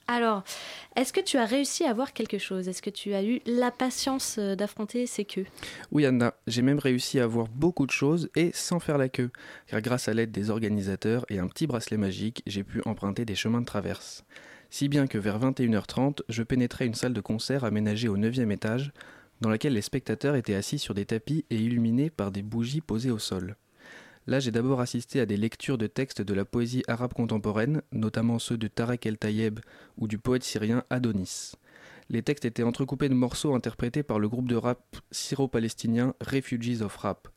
Alors, est-ce que tu as réussi à voir quelque chose? Est-ce que tu as eu la patience euh, d'affronter ces queues? Oui Anna, j'ai même réussi à voir beaucoup de choses et sans faire la queue, car grâce à l'aide des organisateurs et un petit bracelet magique, j'ai pu emprunter des chemins de traverse. Si bien que vers 21h30, je pénétrais une salle de concert aménagée au 9e étage, dans laquelle les spectateurs étaient assis sur des tapis et illuminés par des bougies posées au sol. Là, j'ai d'abord assisté à des lectures de textes de la poésie arabe contemporaine, notamment ceux de Tarek El Tayeb ou du poète syrien Adonis. Les textes étaient entrecoupés de morceaux interprétés par le groupe de rap syro-palestinien Refugees of Rap.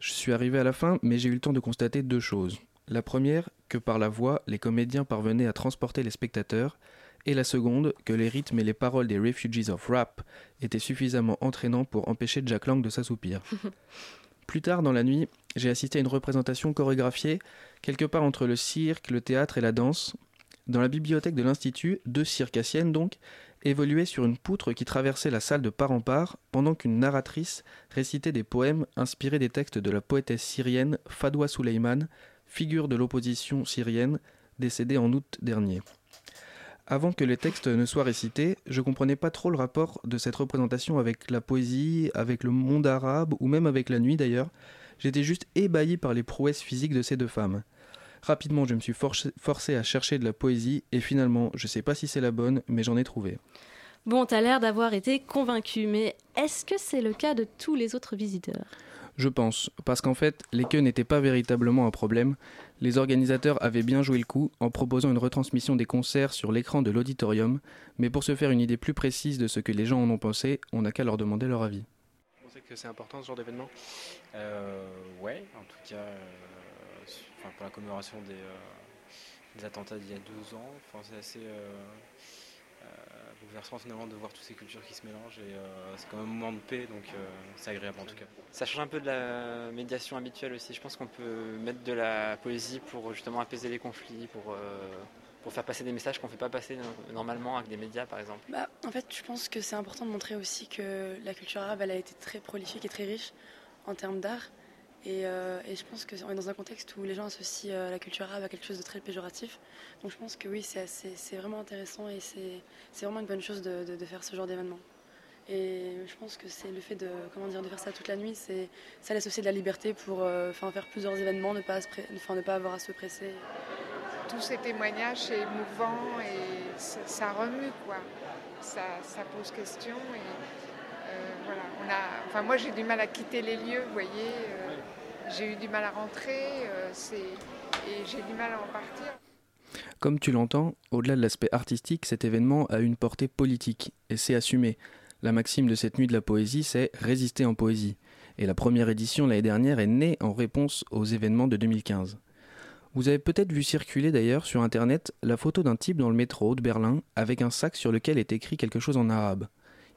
Je suis arrivé à la fin, mais j'ai eu le temps de constater deux choses. La première, que par la voix, les comédiens parvenaient à transporter les spectateurs, et la seconde, que les rythmes et les paroles des Refugees of Rap étaient suffisamment entraînants pour empêcher Jack Lang de s'assoupir. Plus tard dans la nuit, j'ai assisté à une représentation chorégraphiée, quelque part entre le cirque, le théâtre et la danse. Dans la bibliothèque de l'Institut, deux circassiennes donc, évoluaient sur une poutre qui traversait la salle de part en part, pendant qu'une narratrice récitait des poèmes inspirés des textes de la poétesse syrienne Fadwa Suleiman, figure de l'opposition syrienne, décédée en août dernier. Avant que les textes ne soient récités, je comprenais pas trop le rapport de cette représentation avec la poésie, avec le monde arabe ou même avec la nuit d'ailleurs. J'étais juste ébahi par les prouesses physiques de ces deux femmes. Rapidement, je me suis forcé à chercher de la poésie et finalement, je sais pas si c'est la bonne, mais j'en ai trouvé. Bon, t'as l'air d'avoir été convaincu, mais est-ce que c'est le cas de tous les autres visiteurs? Je pense, parce qu'en fait, les queues n'étaient pas véritablement un problème. Les organisateurs avaient bien joué le coup en proposant une retransmission des concerts sur l'écran de l'auditorium, mais pour se faire une idée plus précise de ce que les gens en ont pensé, on n'a qu'à leur demander leur avis. Vous pensez que c'est important ce genre d'événement euh, Ouais, en tout cas, euh, pour la commémoration euh, des attentats d'il y a deux ans, c'est assez bouleversant finalement de voir toutes ces cultures qui se mélangent et euh, c'est quand même un moment de paix donc euh, c'est agréable en tout cas. Ça change un peu de la médiation habituelle aussi. Je pense qu'on peut mettre de la poésie pour justement apaiser les conflits, pour, euh, pour faire passer des messages qu'on ne fait pas passer normalement avec des médias par exemple. Bah, en fait je pense que c'est important de montrer aussi que la culture arabe elle a été très prolifique et très riche en termes d'art euh, et, je pense qu'on est dans un contexte où les gens associent euh, la culture arabe à quelque chose de très péjoratif. Donc je pense que oui, c'est vraiment intéressant et c'est vraiment une bonne chose de, faire ce genre d'événement. Et je pense que c'est le fait de, comment dire, de faire ça toute la nuit, ça laisse aussi de la liberté pour euh, faire plusieurs événements, ne pas, ne pas avoir à se presser. Tous ces témoignages, c'est émouvant et ça, remue, quoi. Ça, ça, pose question. Et, voilà, on a, enfin, moi j'ai du mal à quitter les lieux, vous voyez j'ai eu du mal à rentrer euh, et j'ai du mal à en partir. Comme tu l'entends, au-delà de l'aspect artistique, cet événement a une portée politique, et c'est assumé. La maxime de cette nuit de la poésie, c'est résister en poésie. Et la première édition l'année dernière est née en réponse aux événements de 2015. Vous avez peut-être vu circuler d'ailleurs sur internet la photo d'un type dans le métro de Berlin avec un sac sur lequel est écrit quelque chose en arabe.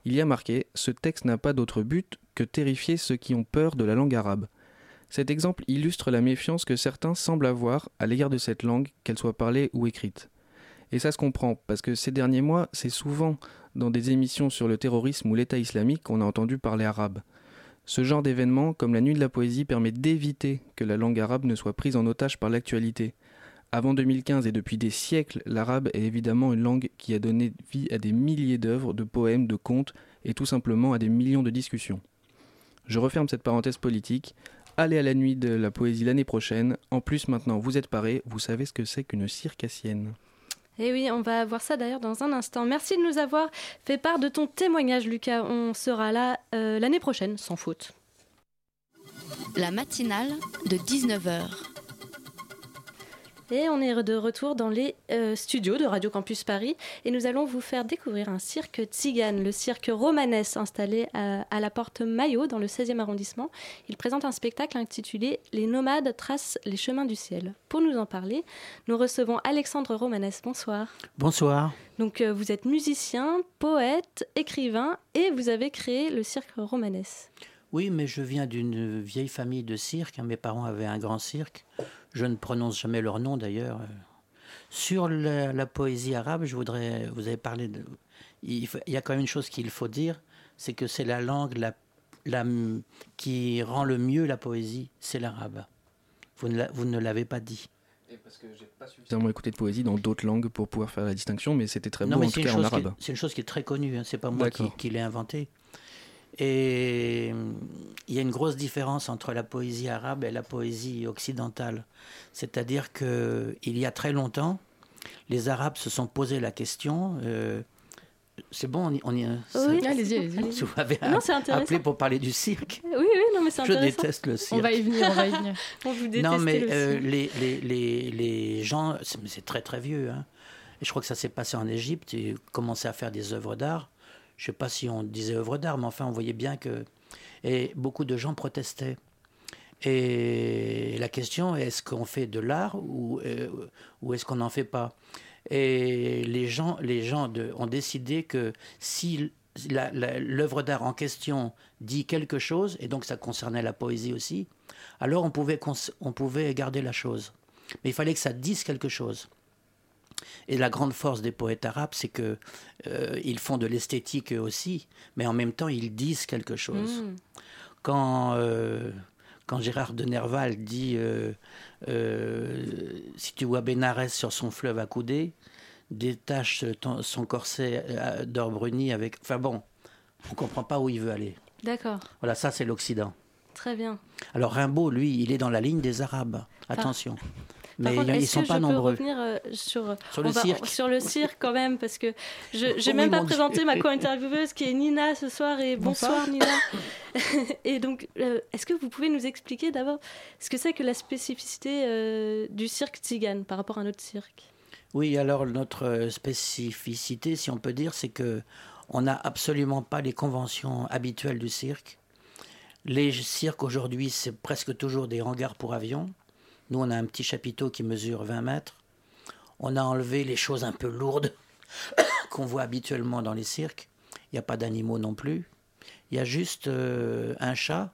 Il y a marqué Ce texte n'a pas d'autre but que terrifier ceux qui ont peur de la langue arabe. Cet exemple illustre la méfiance que certains semblent avoir à l'égard de cette langue, qu'elle soit parlée ou écrite. Et ça se comprend, parce que ces derniers mois, c'est souvent dans des émissions sur le terrorisme ou l'État islamique qu'on a entendu parler arabe. Ce genre d'événement, comme la Nuit de la Poésie, permet d'éviter que la langue arabe ne soit prise en otage par l'actualité. Avant 2015 et depuis des siècles, l'arabe est évidemment une langue qui a donné vie à des milliers d'œuvres, de poèmes, de contes et tout simplement à des millions de discussions. Je referme cette parenthèse politique Allez à la nuit de la poésie l'année prochaine. En plus, maintenant, vous êtes parés, vous savez ce que c'est qu'une circassienne. Et eh oui, on va voir ça d'ailleurs dans un instant. Merci de nous avoir fait part de ton témoignage, Lucas. On sera là euh, l'année prochaine, sans faute. la matinale de 19h. Et on est de retour dans les euh, studios de Radio Campus Paris et nous allons vous faire découvrir un cirque tzigane, le cirque romanesque installé à, à la porte Maillot dans le 16e arrondissement. Il présente un spectacle intitulé Les nomades tracent les chemins du ciel. Pour nous en parler, nous recevons Alexandre Romanès. Bonsoir. Bonsoir. Donc euh, vous êtes musicien, poète, écrivain et vous avez créé le cirque romanesque. Oui, mais je viens d'une vieille famille de cirque. hein. Mes parents avaient un grand cirque. Je ne prononce jamais leur nom d'ailleurs. Sur la, la poésie arabe, je voudrais. Vous avez parlé de. Il, faut- il y a quand même une chose qu'il faut dire, c'est que c'est la langue la, la- qui rend le mieux la poésie, c'est l'arabe. Vous ne, la- vous ne l'avez pas dit. Suffisamment écouté de poésie dans d'autres langues pour pouvoir faire la distinction, mais c'était très beau Non, mais en tout cas en chose qui est- arabe. c'est une chose qui est très connue, hein, c'est pas moi qui, qui l'ai inventée. Et hum, il y a une grosse différence entre la poésie arabe et la poésie occidentale. C'est-à-dire que il y a très longtemps, les Arabes se sont posé la question. euh, c'est bon, on y. On y Oui, allez-y, allez-y. Si vous m'avez appelé pour parler du cirque. Oui, oui, non, mais c'est Je intéressant. déteste le cirque. On va y venir, on va y venir. On vous déteste Non, mais le euh, les, les, les, les gens, c'est très très vieux. Hein. Et je crois que ça s'est passé en Égypte et commençait à faire des œuvres d'art. Je ne sais pas si on disait œuvres d'art, mais enfin, on voyait bien que. Et beaucoup de gens protestaient. Et la question est est-ce qu'on fait de l'art ou, euh, ou est-ce qu'on n'en fait pas? Et les gens, les gens ont décidé que si l'œuvre d'art en question dit quelque chose, et donc ça concernait la poésie aussi, alors on pouvait, on pouvait garder la chose. Mais il fallait que ça dise quelque chose. Et la grande force des poètes arabes, c'est que euh, ils font de l'esthétique eux aussi, mais en même temps ils disent quelque chose. Mm. Quand, euh, quand Gérard de Nerval dit euh, Si tu vois Bénarès sur son fleuve accoudé, détache ton- son corset d'or bruni avec. Enfin bon, on ne comprend pas où il veut aller. D'accord, Voilà, ça c'est l'Occident. très bien. Alors Rimbaud, lui, il est dans la ligne des Arabes. Attention. Mais contre, ils ne sont pas je nombreux. peux revenir euh, sur, Sur on le va- cirque. sur le cirque quand même parce que je j'ai Oh même oui, pas présenté Dieu. ma co-intervieweuse qui est Nina ce soir et bonsoir, Bonsoir. Nina. et donc euh, est-ce que vous pouvez nous expliquer d'abord ce que c'est que la spécificité euh, du cirque tzigane par rapport à un autre cirque? Oui, alors notre spécificité, si on peut dire, c'est que on n'a absolument pas les conventions habituelles du cirque. Les cirques aujourd'hui, c'est presque toujours des hangars pour avions. Nous, on a un petit chapiteau qui mesure 20 mètres. On a enlevé les choses un peu lourdes qu'on voit habituellement dans les cirques. Il n'y a pas d'animaux non plus. Il y a juste euh, un chat.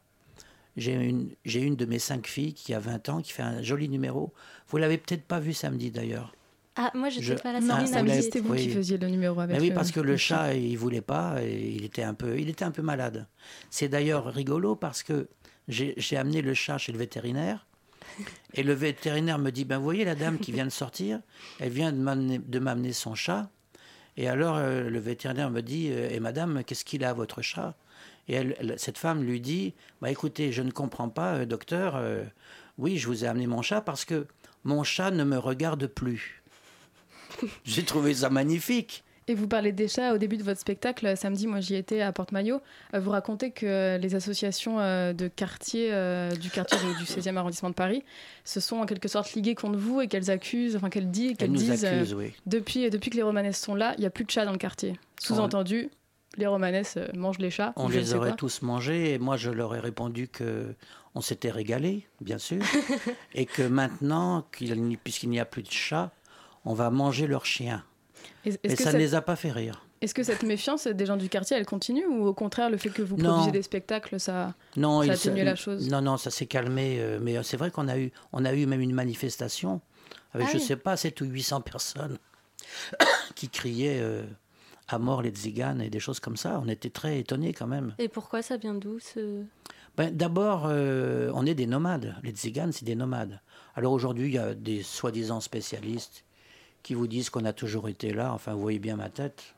J'ai une, j'ai une de mes cinq filles qui a 20 ans, qui fait un joli numéro. Vous l'avez peut-être pas vu samedi d'ailleurs. Ah moi j'étais Je- pas là Non, samedi, samedi, c'était vous qui faisiez le numéro avec Mais oui, le- parce que le le chat, il voulait pas, et il était un peu, il était un peu malade. C'est d'ailleurs rigolo parce que j'ai j'ai amené le chat chez le vétérinaire, et le vétérinaire me dit, ben vous voyez la dame qui vient de sortir, elle vient de m'amener son chat, et alors euh, le vétérinaire me dit, euh, et madame, qu'est-ce qu'il a votre chat? Et elle, cette femme lui dit, bah écoutez, je ne comprends pas, euh, docteur, oui, je vous ai amené mon chat parce que mon chat ne me regarde plus. J'ai trouvé ça magnifique. Et vous parlez des chats au début de votre spectacle. euh, Samedi, moi j'y étais à Porte-Maillot. Euh, Vous racontez que euh, les associations de quartier, du quartier du 16e arrondissement de Paris se sont en quelque sorte liguées contre vous et qu'elles accusent, enfin qu'elles disent, qu'elles disent accusent, oui. depuis, depuis que les romanesses sont là, il n'y a plus de chats dans le quartier. Sous-entendu, les romanesses euh, mangent les chats. On les aurait quoi. tous mangés et moi je leur ai répondu que on s'était régalé, bien sûr, et que maintenant, qu'il puisqu'il n'y a plus de chats, on va manger leurs chiens. Est-ce Et que ça cette- ne les a pas fait rire. Est-ce que cette méfiance des gens du quartier, elle continue ou au contraire, le fait que vous Non. produisez des spectacles, ça, Non, ça se- la chose Non, non, ça s'est calmé. euh, mais euh, c'est vrai qu'on a eu, on a eu même une manifestation avec, Ah je oui. sais pas, 7 ou 800 personnes qui criaient euh, à mort les tziganes et des choses comme ça. On était très étonnés quand même. Et pourquoi ça vient d'où ce Ben, D'abord, euh, on est des nomades. Les tziganes, c'est des nomades. Alors aujourd'hui, il y a des soi-disant spécialistes qui vous disent qu'on a toujours été là. Enfin, vous voyez bien ma tête.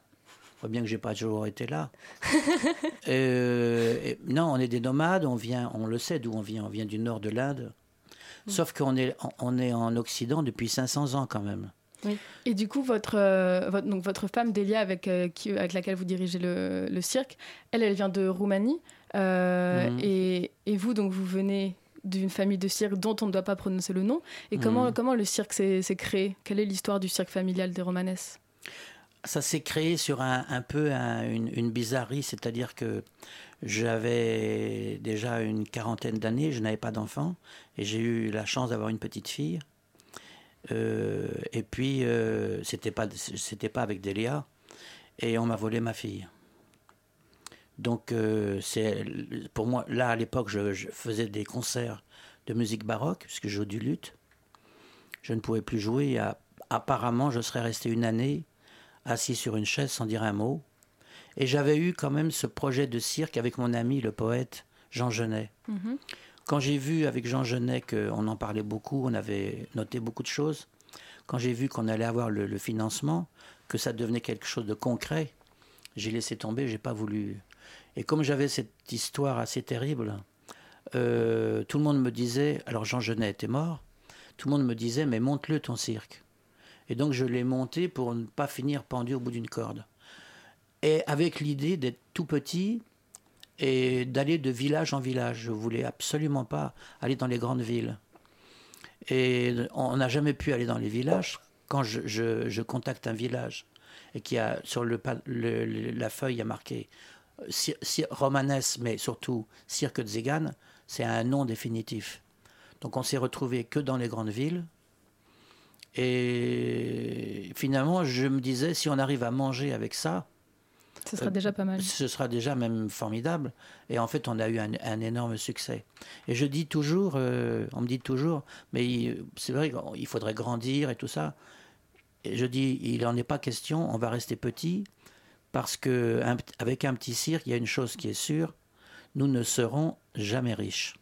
On voit bien que j'ai pas toujours été là. Euh, et- non, on est des nomades. On vient, on le sait d'où on vient. On vient du nord de l'Inde. Sauf qu'on est, on est en Occident depuis 500 ans quand même. Et du coup, votre, euh, votre, donc votre femme, Delia, avec, euh, qui, avec laquelle vous dirigez le, le cirque, elle, elle vient de Roumanie. Euh, Mhm. et, et vous, donc, vous venez d'une famille de cirque dont on ne doit pas prononcer le nom. Et comment, Mhm. comment le cirque s'est créé? Quelle est l'histoire du cirque familial des Romanesses Ça s'est créé sur un, un peu un- une, une bizarrerie, c'est-à-dire que j'avais déjà une quarantaine d'années, je n'avais pas d'enfant, et j'ai eu la chance d'avoir une petite fille. Euh, et puis, euh, c'était pas, c'était pas avec Delia, et on m'a volé ma fille. Donc, euh, c'est pour moi, là à l'époque, je, je faisais des concerts de musique baroque, puisque je joue du luth. Je ne pouvais plus jouer. et a- apparemment, je serais resté une année assis sur une chaise sans dire un mot. Et j'avais eu quand même ce projet de cirque avec mon ami, le poète Jean Genet. Quand j'ai vu avec Jean Genet qu'on en parlait beaucoup, on avait noté beaucoup de choses, quand j'ai vu qu'on allait avoir le, le financement, que ça devenait quelque chose de concret, j'ai laissé tomber, j'ai pas voulu. Et comme j'avais cette histoire assez terrible, euh, tout le monde me disait, alors Jean Genet était mort, tout le monde me disait, mais monte-le ton cirque. Et donc je l'ai monté pour ne pas finir pendu au bout d'une corde. Et avec l'idée d'être tout petit et d'aller de village en village. Je voulais absolument pas aller dans les grandes villes. Et on n'a jamais pu aller dans les villages. Quand je, contacte un village et qui a sur le, le- la feuille il y a marqué Cir- Cir- Romanes, mais surtout Cirque de Zégan, c'est un nom définitif. Donc on s'est retrouvé que dans les grandes villes. Et finalement, je me disais, si on arrive à manger avec ça, Ce sera déjà pas mal. Ce sera déjà même formidable. Et en fait, on a eu un, un énorme succès. Et je dis toujours, euh, on me dit toujours, mais c'est vrai qu'il faudrait grandir et tout ça. Et je dis, il n'en est pas question, on va rester petit, parce que avec un petit cirque, il y a une chose qui est sûre, nous ne serons jamais riches.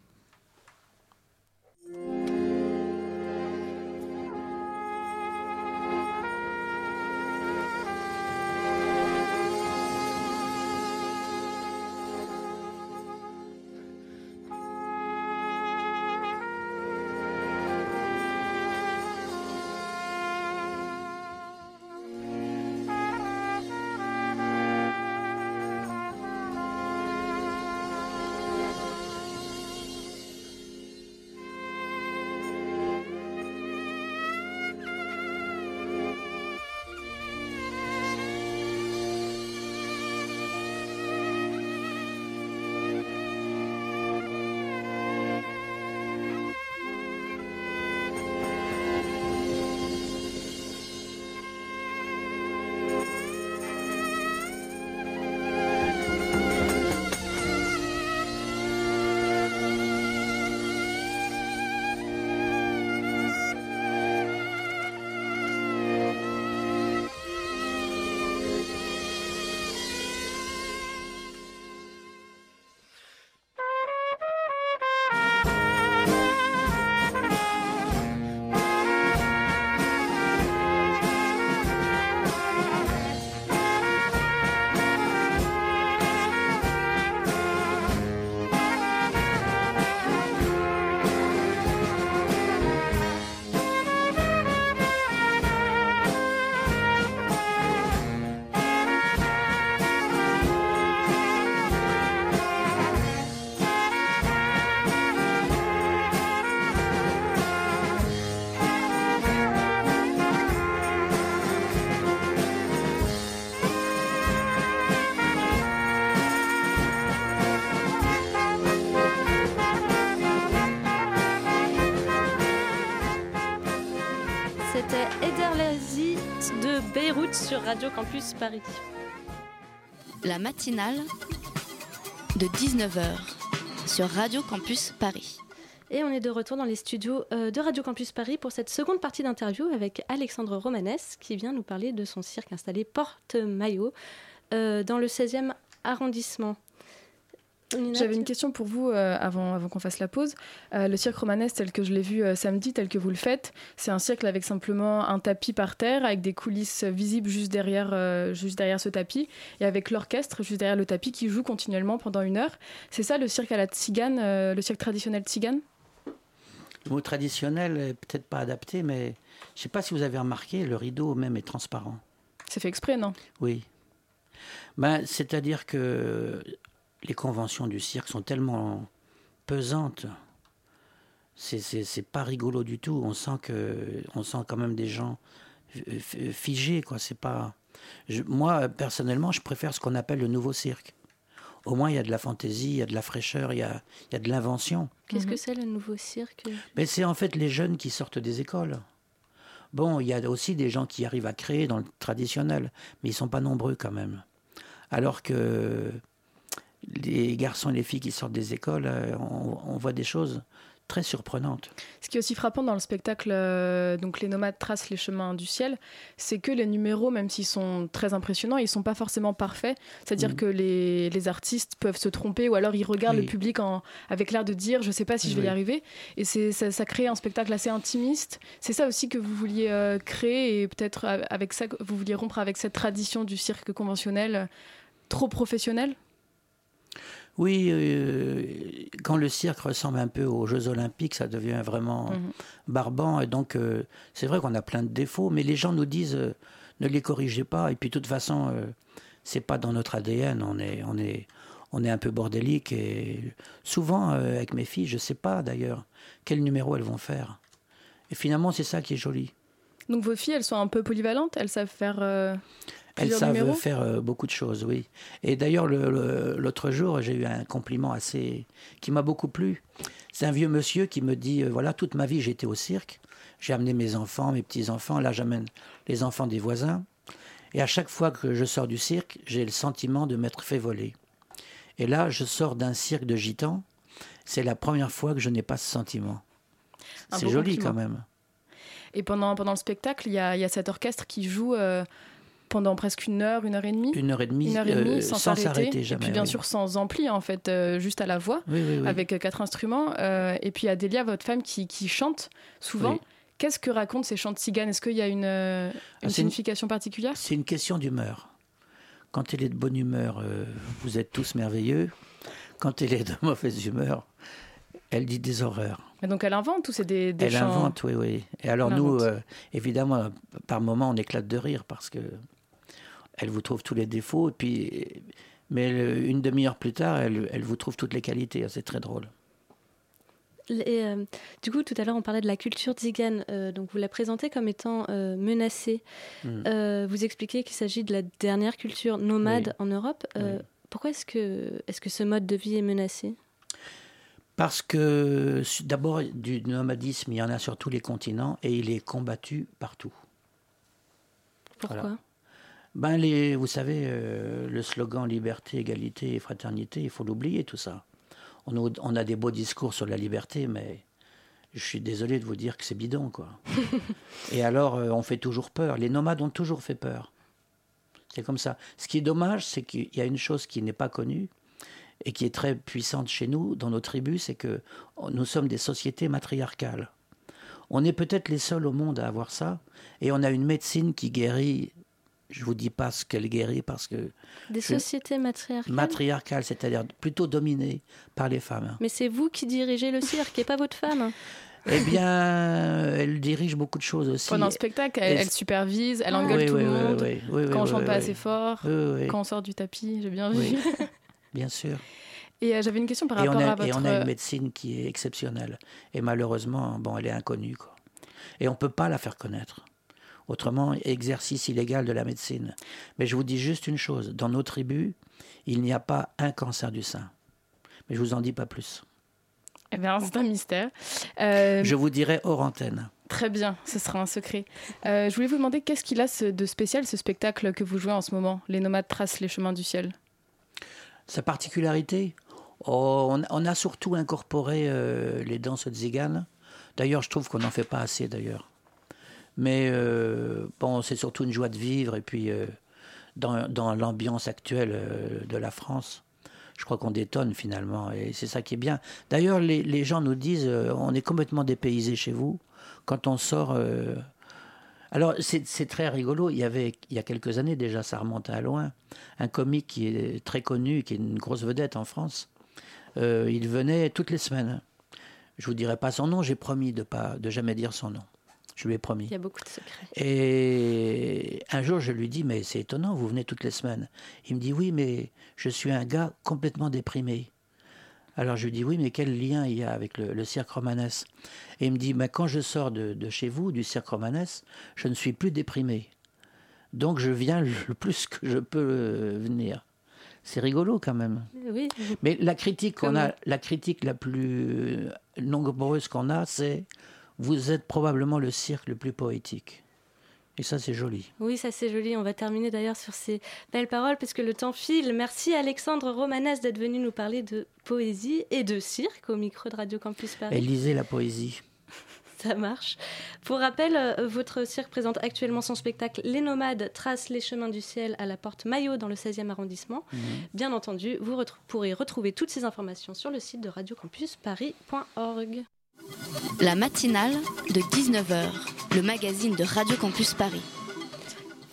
Sur Radio Campus Paris. La matinale de 19h sur Radio Campus Paris. Et on est de retour dans les studios euh, de Radio Campus Paris pour cette seconde partie d'interview avec Alexandre Romanès qui vient nous parler de son cirque installé Porte-Maillot euh, dans le 16e arrondissement. J'avais une question pour vous euh, avant, avant qu'on fasse la pause. Euh, le cirque romanesque tel que je l'ai vu euh, samedi, tel que vous le faites, c'est un cirque avec simplement un tapis par terre, avec des coulisses visibles juste derrière, euh, juste derrière ce tapis, et avec l'orchestre juste derrière le tapis qui joue continuellement pendant une heure. C'est ça le cirque à la tzigane, euh, le cirque traditionnel tzigane? Le mot traditionnel est peut-être pas adapté, mais je ne sais pas si vous avez remarqué, le rideau même est transparent. C'est fait exprès, non? Oui. Ben, C'est-à-dire que les conventions du cirque sont tellement pesantes c'est pas rigolo du tout. On sent que, on sent quand même des gens figés, quoi. C'est pas. moi, personnellement, je préfère ce qu'on appelle le nouveau cirque. Au moins, il y a de la fantaisie, il y a de la fraîcheur, il y a, il y a de l'invention. Qu'est-ce que c'est le nouveau cirque? Mais c'est en fait les jeunes qui sortent des écoles. Bon, il y a aussi des gens qui arrivent à créer dans le traditionnel, mais ils sont pas nombreux quand même. Alors que les garçons et les filles qui sortent des écoles, euh, on voit des choses très surprenante. Ce qui est aussi frappant dans le spectacle, euh, donc les nomades tracent les chemins du ciel, c'est que les numéros, même s'ils sont très impressionnants, ils sont pas forcément parfaits. C'est-à-dire mm. que les, les, artistes peuvent se tromper ou alors ils regardent le public en, avec l'air de dire je sais pas si je vais y arriver. Et ça, ça, crée un spectacle assez intimiste. C'est ça aussi que vous vouliez euh, créer et peut-être avec ça vous vouliez rompre avec cette tradition du cirque conventionnel trop professionnel? Oui, euh, quand le cirque ressemble un peu aux Jeux Olympiques, ça devient vraiment mhm. barbant. Et donc, euh, c'est vrai qu'on a plein de défauts, mais les gens nous disent euh, ne les corrigez pas. Et puis, de toute façon, c'est pas dans notre ADN. On est, on est, on est un peu bordélique. Et souvent, avec mes filles, je sais pas d'ailleurs quel numéro elles vont faire. Et finalement, c'est ça qui est joli. Donc, vos filles, elles sont un peu polyvalentes Elles savent faire. Elles savent faire euh, beaucoup de choses, oui. Et d'ailleurs, l'autre jour, j'ai eu un compliment assez qui m'a beaucoup plu. C'est un vieux monsieur qui me dit euh, voilà, toute ma vie, j'étais au cirque. J'ai amené mes enfants, mes petits-enfants. Là, j'amène les enfants des voisins. Et à chaque fois que je sors du cirque, j'ai le sentiment de m'être fait voler. Et là, je sors d'un cirque de gitans. C'est la première fois que je n'ai pas ce sentiment. C'est joli quand même. Et pendant, pendant le spectacle, il y a, y a, cet orchestre qui joue euh, pendant presque une heure, une heure et demie? Une heure et demie, euh, sans, s'arrêter jamais. Et puis bien sûr sans ampli en fait, euh, juste à la voix, avec euh, quatre instruments. et puis Adélia, votre femme, qui, qui chante souvent. Qu'est-ce que racontent ces chants de cigane Est-ce qu'il y a une, une ah, signification particulière? C'est une question d'humeur. Quand elle est de bonne humeur, vous êtes tous merveilleux. Quand elle est de mauvaise humeur, elle dit des horreurs. Mais donc elle invente ou c'est des, des Elle invente, oui, oui. Et alors nous, évidemment, par moments, on éclate de rire parce que elle vous trouve tous les défauts, et puis, mais une demi-heure plus tard, elle, elle, vous trouve toutes les qualités. C'est très drôle. Et, euh, du coup, tout à l'heure, on parlait de la culture tzigane. Euh, donc, vous la présentez comme étant euh, menacée. Hmm. vous expliquez qu'il s'agit de la dernière culture nomade en Europe. Pourquoi est-ce que, est -ce que ce mode de vie est menacé? Parce que, d'abord, du nomadisme, il y en a sur tous les continents et il est combattu partout. Pourquoi? Ben les, vous savez, euh, le slogan liberté, égalité et fraternité, il faut l'oublier tout ça. On a, on a, des beaux discours sur la liberté, mais je suis désolé de vous dire que c'est bidon, quoi. et alors, euh, on fait toujours peur. Les nomades ont toujours fait peur. C'est comme ça. Ce qui est dommage, c'est qu'il y a une chose qui n'est pas connue et qui est très puissante chez nous, dans nos tribus, c'est que nous sommes des sociétés matriarcales. On est peut-être les seuls au monde à avoir ça, et on a une médecine qui guérit je vous dis pas ce qu'elle guérit parce que des sociétés matriarcales. Matriarcales, c'est-à-dire plutôt dominées par les femmes. Mais c'est vous qui dirigez le cirque et pas votre femme. Eh bien, elle dirige beaucoup de choses aussi. Pendant le spectacle, elle, supervise, elle engueule tout le monde. quand on chante pas assez fort, quand on sort du tapis, j'ai bien vu. bien sûr. Et euh, j'avais une question par rapport à votre... Et on a une médecine qui est exceptionnelle. Et malheureusement, bon, elle est inconnue. Quoi. Et on ne peut pas la faire connaître. Autrement, exercice illégal de la médecine. Mais je vous dis juste une chose, dans nos tribus, il n'y a pas un cancer du sein. Mais je vous en dis pas plus. Eh bien, c'est un mystère. Euh, je vous dirai hors antenne. Très bien, ce sera un secret. Euh, je voulais vous demander qu'est-ce qu'il a de spécial, ce spectacle que vous jouez en ce moment Les nomades tracent les chemins du ciel? Sa particularité? Oh, on, a surtout incorporé euh, les danses tziganes. D'ailleurs, je trouve qu'on n'en fait pas assez, d'ailleurs. Mais euh, bon, c'est surtout une joie de vivre. Et puis, euh, dans, dans l'ambiance actuelle euh, de la France, je crois qu'on détonne finalement. Et c'est ça qui est bien. D'ailleurs, les, les, gens nous disent on est complètement dépaysé chez vous. Quand on sort. Alors, c'est très rigolo. Il y avait, il y a quelques années déjà, ça remonte à loin, un comique qui est très connu, qui est une grosse vedette en France. il venait toutes les semaines. Je vous dirai pas son nom, j'ai promis de pas de jamais dire son nom. Je lui ai promis. Il y a beaucoup de secrets. Et un jour, je lui dis, mais c'est étonnant, vous venez toutes les semaines. Il me dit, oui, mais je suis un gars complètement déprimé. Alors je lui dis oui, mais quel lien il y a avec le, le cirque romanesque? Et il me dit, bah, quand je sors de, de chez vous, du cirque romanesque, je ne suis plus déprimé. Donc je viens le plus que je peux euh, venir. C'est rigolo quand même. Oui. Mais la critique qu'on a, la critique la plus nombreuse qu'on a, c'est vous êtes probablement le cirque le plus poétique. Et ça, c'est joli. Oui, ça c'est joli. On va terminer d'ailleurs sur ces belles paroles parce que le temps file. Merci Alexandre Romanes d'être venu nous parler de poésie et de cirque au micro de Radio Campus Paris. Et lisez la poésie. Ça marche. Pour rappel, euh, votre cirque présente actuellement son spectacle Les Nomades tracent les chemins du ciel à la porte Maillot dans le 16e arrondissement. Bien entendu, vous pourrez retrouver toutes ces informations sur le site de radiocampusparis.org. La matinale de 19h, le magazine de Radio Campus Paris.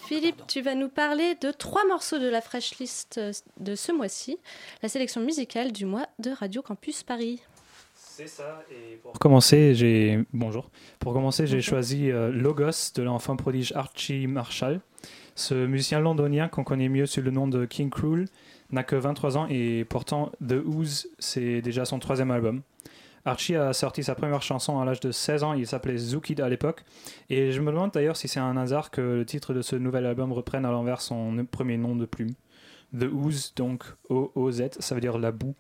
Philippe, tu vas nous parler de trois morceaux de la fresh list euh, de ce mois-ci, la sélection musicale du mois de Radio Campus Paris. C'est ça, et pour commencer, j'ai bonjour. Pour commencer, j'ai choisi euh, Logos de l'enfant prodige Archie Marshall. Ce musicien londonien qu'on connaît mieux sous le nom de King Cruel n'a que 23 ans et pourtant The Ooze, c'est déjà son troisième album. Archie a sorti sa première chanson à l'âge de 16 ans, il s'appelait Zookid à l'époque, et je me demande d'ailleurs si c'est un hasard que le titre de ce nouvel album reprenne à l'envers son premier nom de plume. The Ooze, donc O-O-Z, ça veut dire la boue.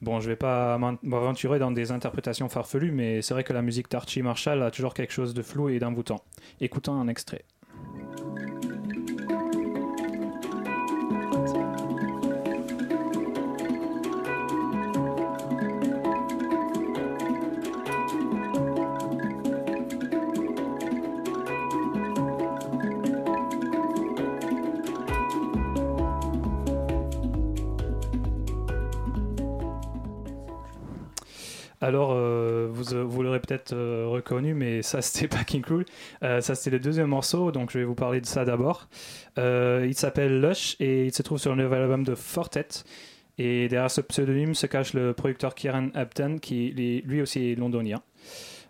Bon, je vais pas m'aventurer dans des interprétations farfelues, mais c'est vrai que la musique d'Archie Marshall a toujours quelque chose de flou et d'envoûtant. Écoutons un extrait. Alors, euh, vous, euh, vous l'aurez peut-être euh, reconnu, mais ça, c'était pas King Cruel. Euh, ça, c'était le deuxième morceau, donc je vais vous parler de ça d'abord. Il s'appelle Lush et il se trouve sur le nouvel album de Fortet. Et derrière ce pseudonyme se cache le producteur Kieran Upton, qui lui aussi est londonien.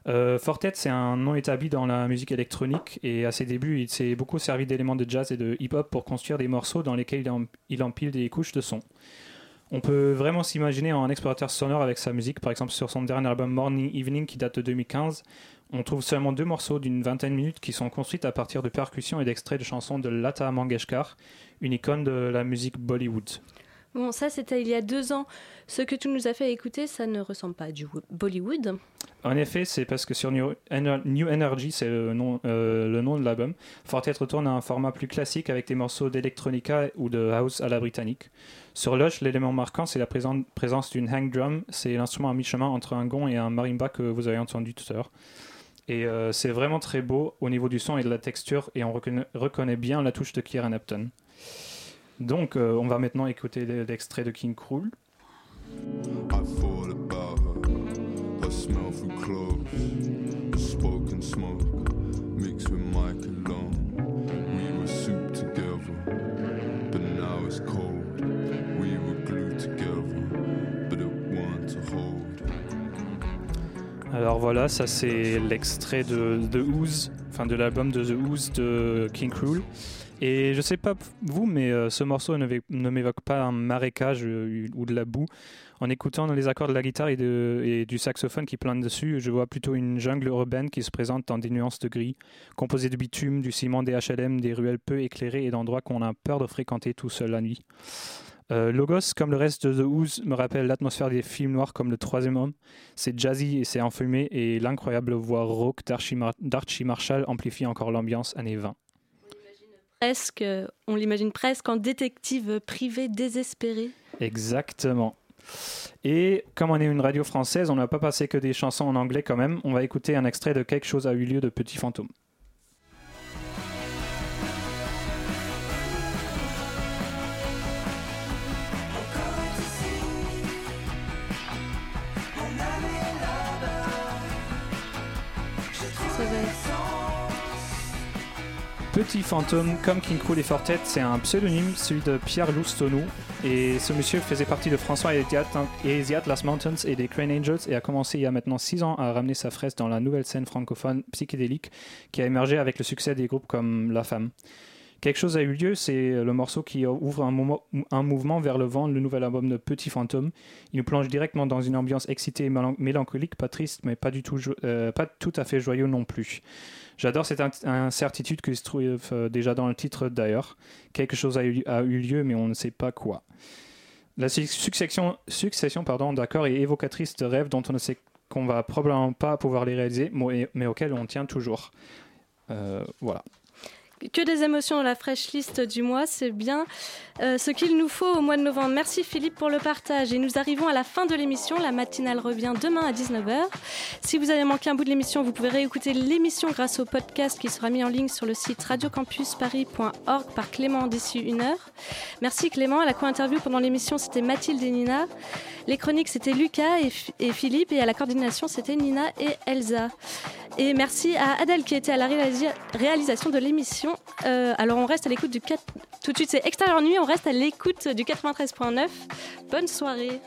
Fortet, c'est un nom établi dans la musique électronique et à ses débuts, il s'est beaucoup servi d'éléments de jazz et de hip-hop pour construire des morceaux dans lesquels il, il empile des couches de son. On peut vraiment s'imaginer en explorateur sonore avec sa musique, par exemple sur son dernier album Morning Evening qui date de 2015. On trouve seulement deux morceaux d'une vingtaine de minutes qui sont construits à partir de percussions et d'extraits de chansons de Lata Mangeshkar, une icône de la musique Bollywood. Bon, ça c'était il y a deux ans. Ce que tu nous as fait écouter, ça ne ressemble pas à du Bollywood. En effet, c'est parce que sur New, Ener- New Energy, c'est le nom, euh, le nom de l'album, Fortet retourne à un format plus classique avec des morceaux d'electronica ou de house à la britannique. Sur Lush, l'élément marquant, c'est la présen- présence d'une hang drum, c'est l'instrument à mi-chemin entre un gong et un marimba que vous avez entendu tout à l'heure. Et euh, c'est vraiment très beau au niveau du son et de la texture, et on reconnaît, bien la touche de Kieran Upton. Donc, euh, on va maintenant écouter l'extrait de King Cruel. I Alors voilà, ça c'est l'extrait de The Ooze, enfin de l'album de The Ooze de King Cruel. Et je sais pas vous, mais euh, ce morceau ne, m'é- ne m'évoque pas un marécage euh, ou de la boue. En écoutant les accords de la guitare et, et du saxophone qui planent dessus, je vois plutôt une jungle urbaine qui se présente dans des nuances de gris, composée de bitume, du ciment, des HLM, des ruelles peu éclairées et d'endroits qu'on a peur de fréquenter tout seul la nuit. Euh, Logos, comme le reste de The Ooze, me rappelle l'atmosphère des films noirs comme Le Troisième Homme. C'est jazzy et c'est enfumé et l'incroyable voix rauque d'Archie Mar- d'Archie Marshall amplifie encore l'ambiance années 20. Presque, euh, on l'imagine presque en détective privé désespéré. Exactement. Et comme on est une radio française, on n'a pas passé que des chansons en anglais quand même. On va écouter un extrait de Quelque chose a eu lieu de Petit Fantôme. Petit fantôme, comme King Cruel et Fortet, c'est un pseudonyme, celui de Pierre Loustonou. Et ce monsieur faisait partie de François et The Atlas Mountains et des Crane Angels et a commencé il y a maintenant 6 ans à ramener sa fraise dans la nouvelle scène francophone psychédélique qui a émergé avec le succès des groupes comme La Femme. Quelque chose a eu lieu, c'est le morceau qui ouvre un, mouvement vers le vent, le nouvel album de Petit Fantôme. Il nous plonge directement dans une ambiance excitée et mélan- mélancolique, pas triste, mais pas, du tout, euh, pas tout à fait joyeux non plus. J'adore cette in- incertitude qui se trouve euh, déjà dans le titre d'ailleurs. Quelque chose a eu, lieu, mais on ne sait pas quoi. La su- succession, succession pardon, d'accords est évocatrice de rêves dont on ne sait qu'on va probablement pas pouvoir les réaliser, mais, auxquels on tient toujours. Euh, voilà. Que des émotions dans la fraîche liste du mois, c'est bien euh, ce qu'il nous faut au mois de novembre. Merci Philippe pour le partage. Et nous arrivons à la fin de l'émission. La matinale revient demain à 19h. Si vous avez manqué un bout de l'émission, vous pouvez réécouter l'émission grâce au podcast qui sera mis en ligne sur le site radiocampusparis.org par Clément d'ici une heure. Merci Clément. À la co-interview pendant l'émission, c'était Mathilde et Nina. Les chroniques, c'était Lucas et, et Philippe. Et à la coordination, c'était Nina et Elsa. Et merci à Adèle qui était à la réalisa- réalisation de l'émission. Euh, alors on reste à l'écoute du 4... Tout de suite c'est Extérieur Nuit, on reste à l'écoute du 93.9. Bonne soirée.